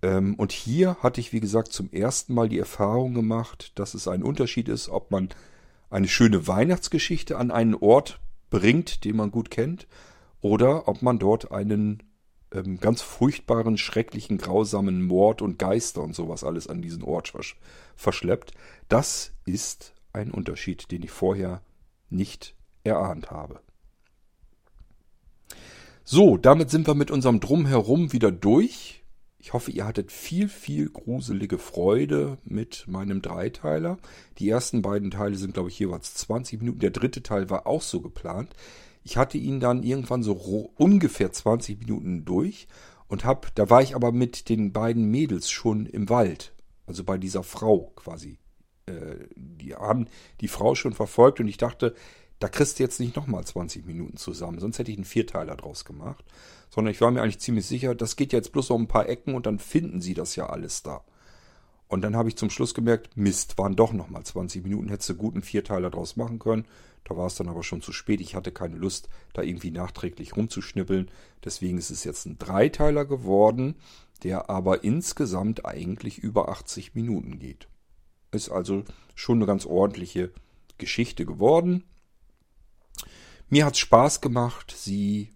Ähm, und hier hatte ich, wie gesagt, zum ersten Mal die Erfahrung gemacht, dass es ein Unterschied ist, ob man eine schöne Weihnachtsgeschichte an einen Ort bringt, den man gut kennt, oder ob man dort einen ähm, ganz furchtbaren, schrecklichen, grausamen Mord und Geister und sowas alles an diesen Ort versch verschleppt. Das ist ein Unterschied, den ich vorher nicht erahnt habe. So, damit sind wir mit unserem Drumherum wieder durch. Ich hoffe, ihr hattet viel, viel gruselige Freude mit meinem Dreiteiler. Die ersten beiden Teile sind, glaube ich, jeweils 20 Minuten. Der dritte Teil war auch so geplant. Ich hatte ihn dann irgendwann so ungefähr 20 Minuten durch und hab, da war ich aber mit den beiden Mädels schon im Wald. Also bei dieser Frau quasi. Äh, die haben die Frau schon verfolgt und ich dachte, da kriegst du jetzt nicht nochmal 20 Minuten zusammen, sonst hätte ich einen Vierteiler draus gemacht. Sondern ich war mir eigentlich ziemlich sicher, das geht jetzt bloß um ein paar Ecken und dann finden sie das ja alles da. Und dann habe ich zum Schluss gemerkt, Mist, waren doch nochmal 20 Minuten, hättest du gut einen Vierteiler draus machen können. Da war es dann aber schon zu spät. Ich hatte keine Lust, da irgendwie nachträglich rumzuschnippeln. Deswegen ist es jetzt ein Dreiteiler geworden, der aber insgesamt eigentlich über 80 Minuten geht. Ist also schon eine ganz ordentliche Geschichte geworden. Mir hat es Spaß gemacht, sie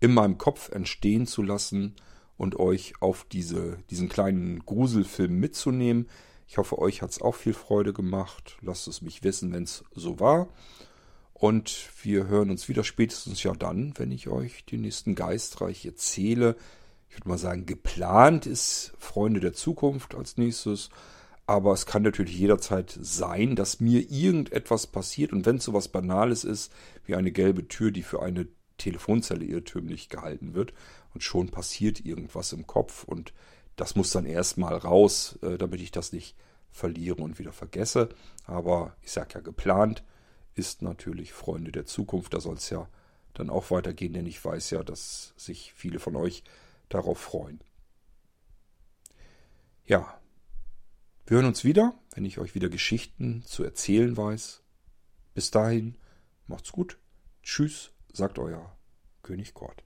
in meinem Kopf entstehen zu lassen und euch auf diese, diesen kleinen Gruselfilm mitzunehmen. Ich hoffe, euch hat es auch viel Freude gemacht. Lasst es mich wissen, wenn es so war. Und wir hören uns wieder spätestens ja dann, wenn ich euch den nächsten Geistreich erzähle. Ich würde mal sagen, geplant ist Freunde der Zukunft als nächstes. Aber es kann natürlich jederzeit sein, dass mir irgendetwas passiert. Und wenn es so was Banales ist, wie eine gelbe Tür, die für eine Telefonzelle irrtümlich gehalten wird, und schon passiert irgendwas im Kopf. Und das muss dann erstmal raus, äh, damit ich das nicht verliere und wieder vergesse. Aber ich sage ja geplant ist natürlich Freunde der Zukunft. Da soll es ja dann auch weitergehen, denn ich weiß ja, dass sich viele von euch darauf freuen. Ja, wir hören uns wieder, wenn ich euch wieder Geschichten zu erzählen weiß. Bis dahin, macht's gut. Tschüss, sagt euer König Kort.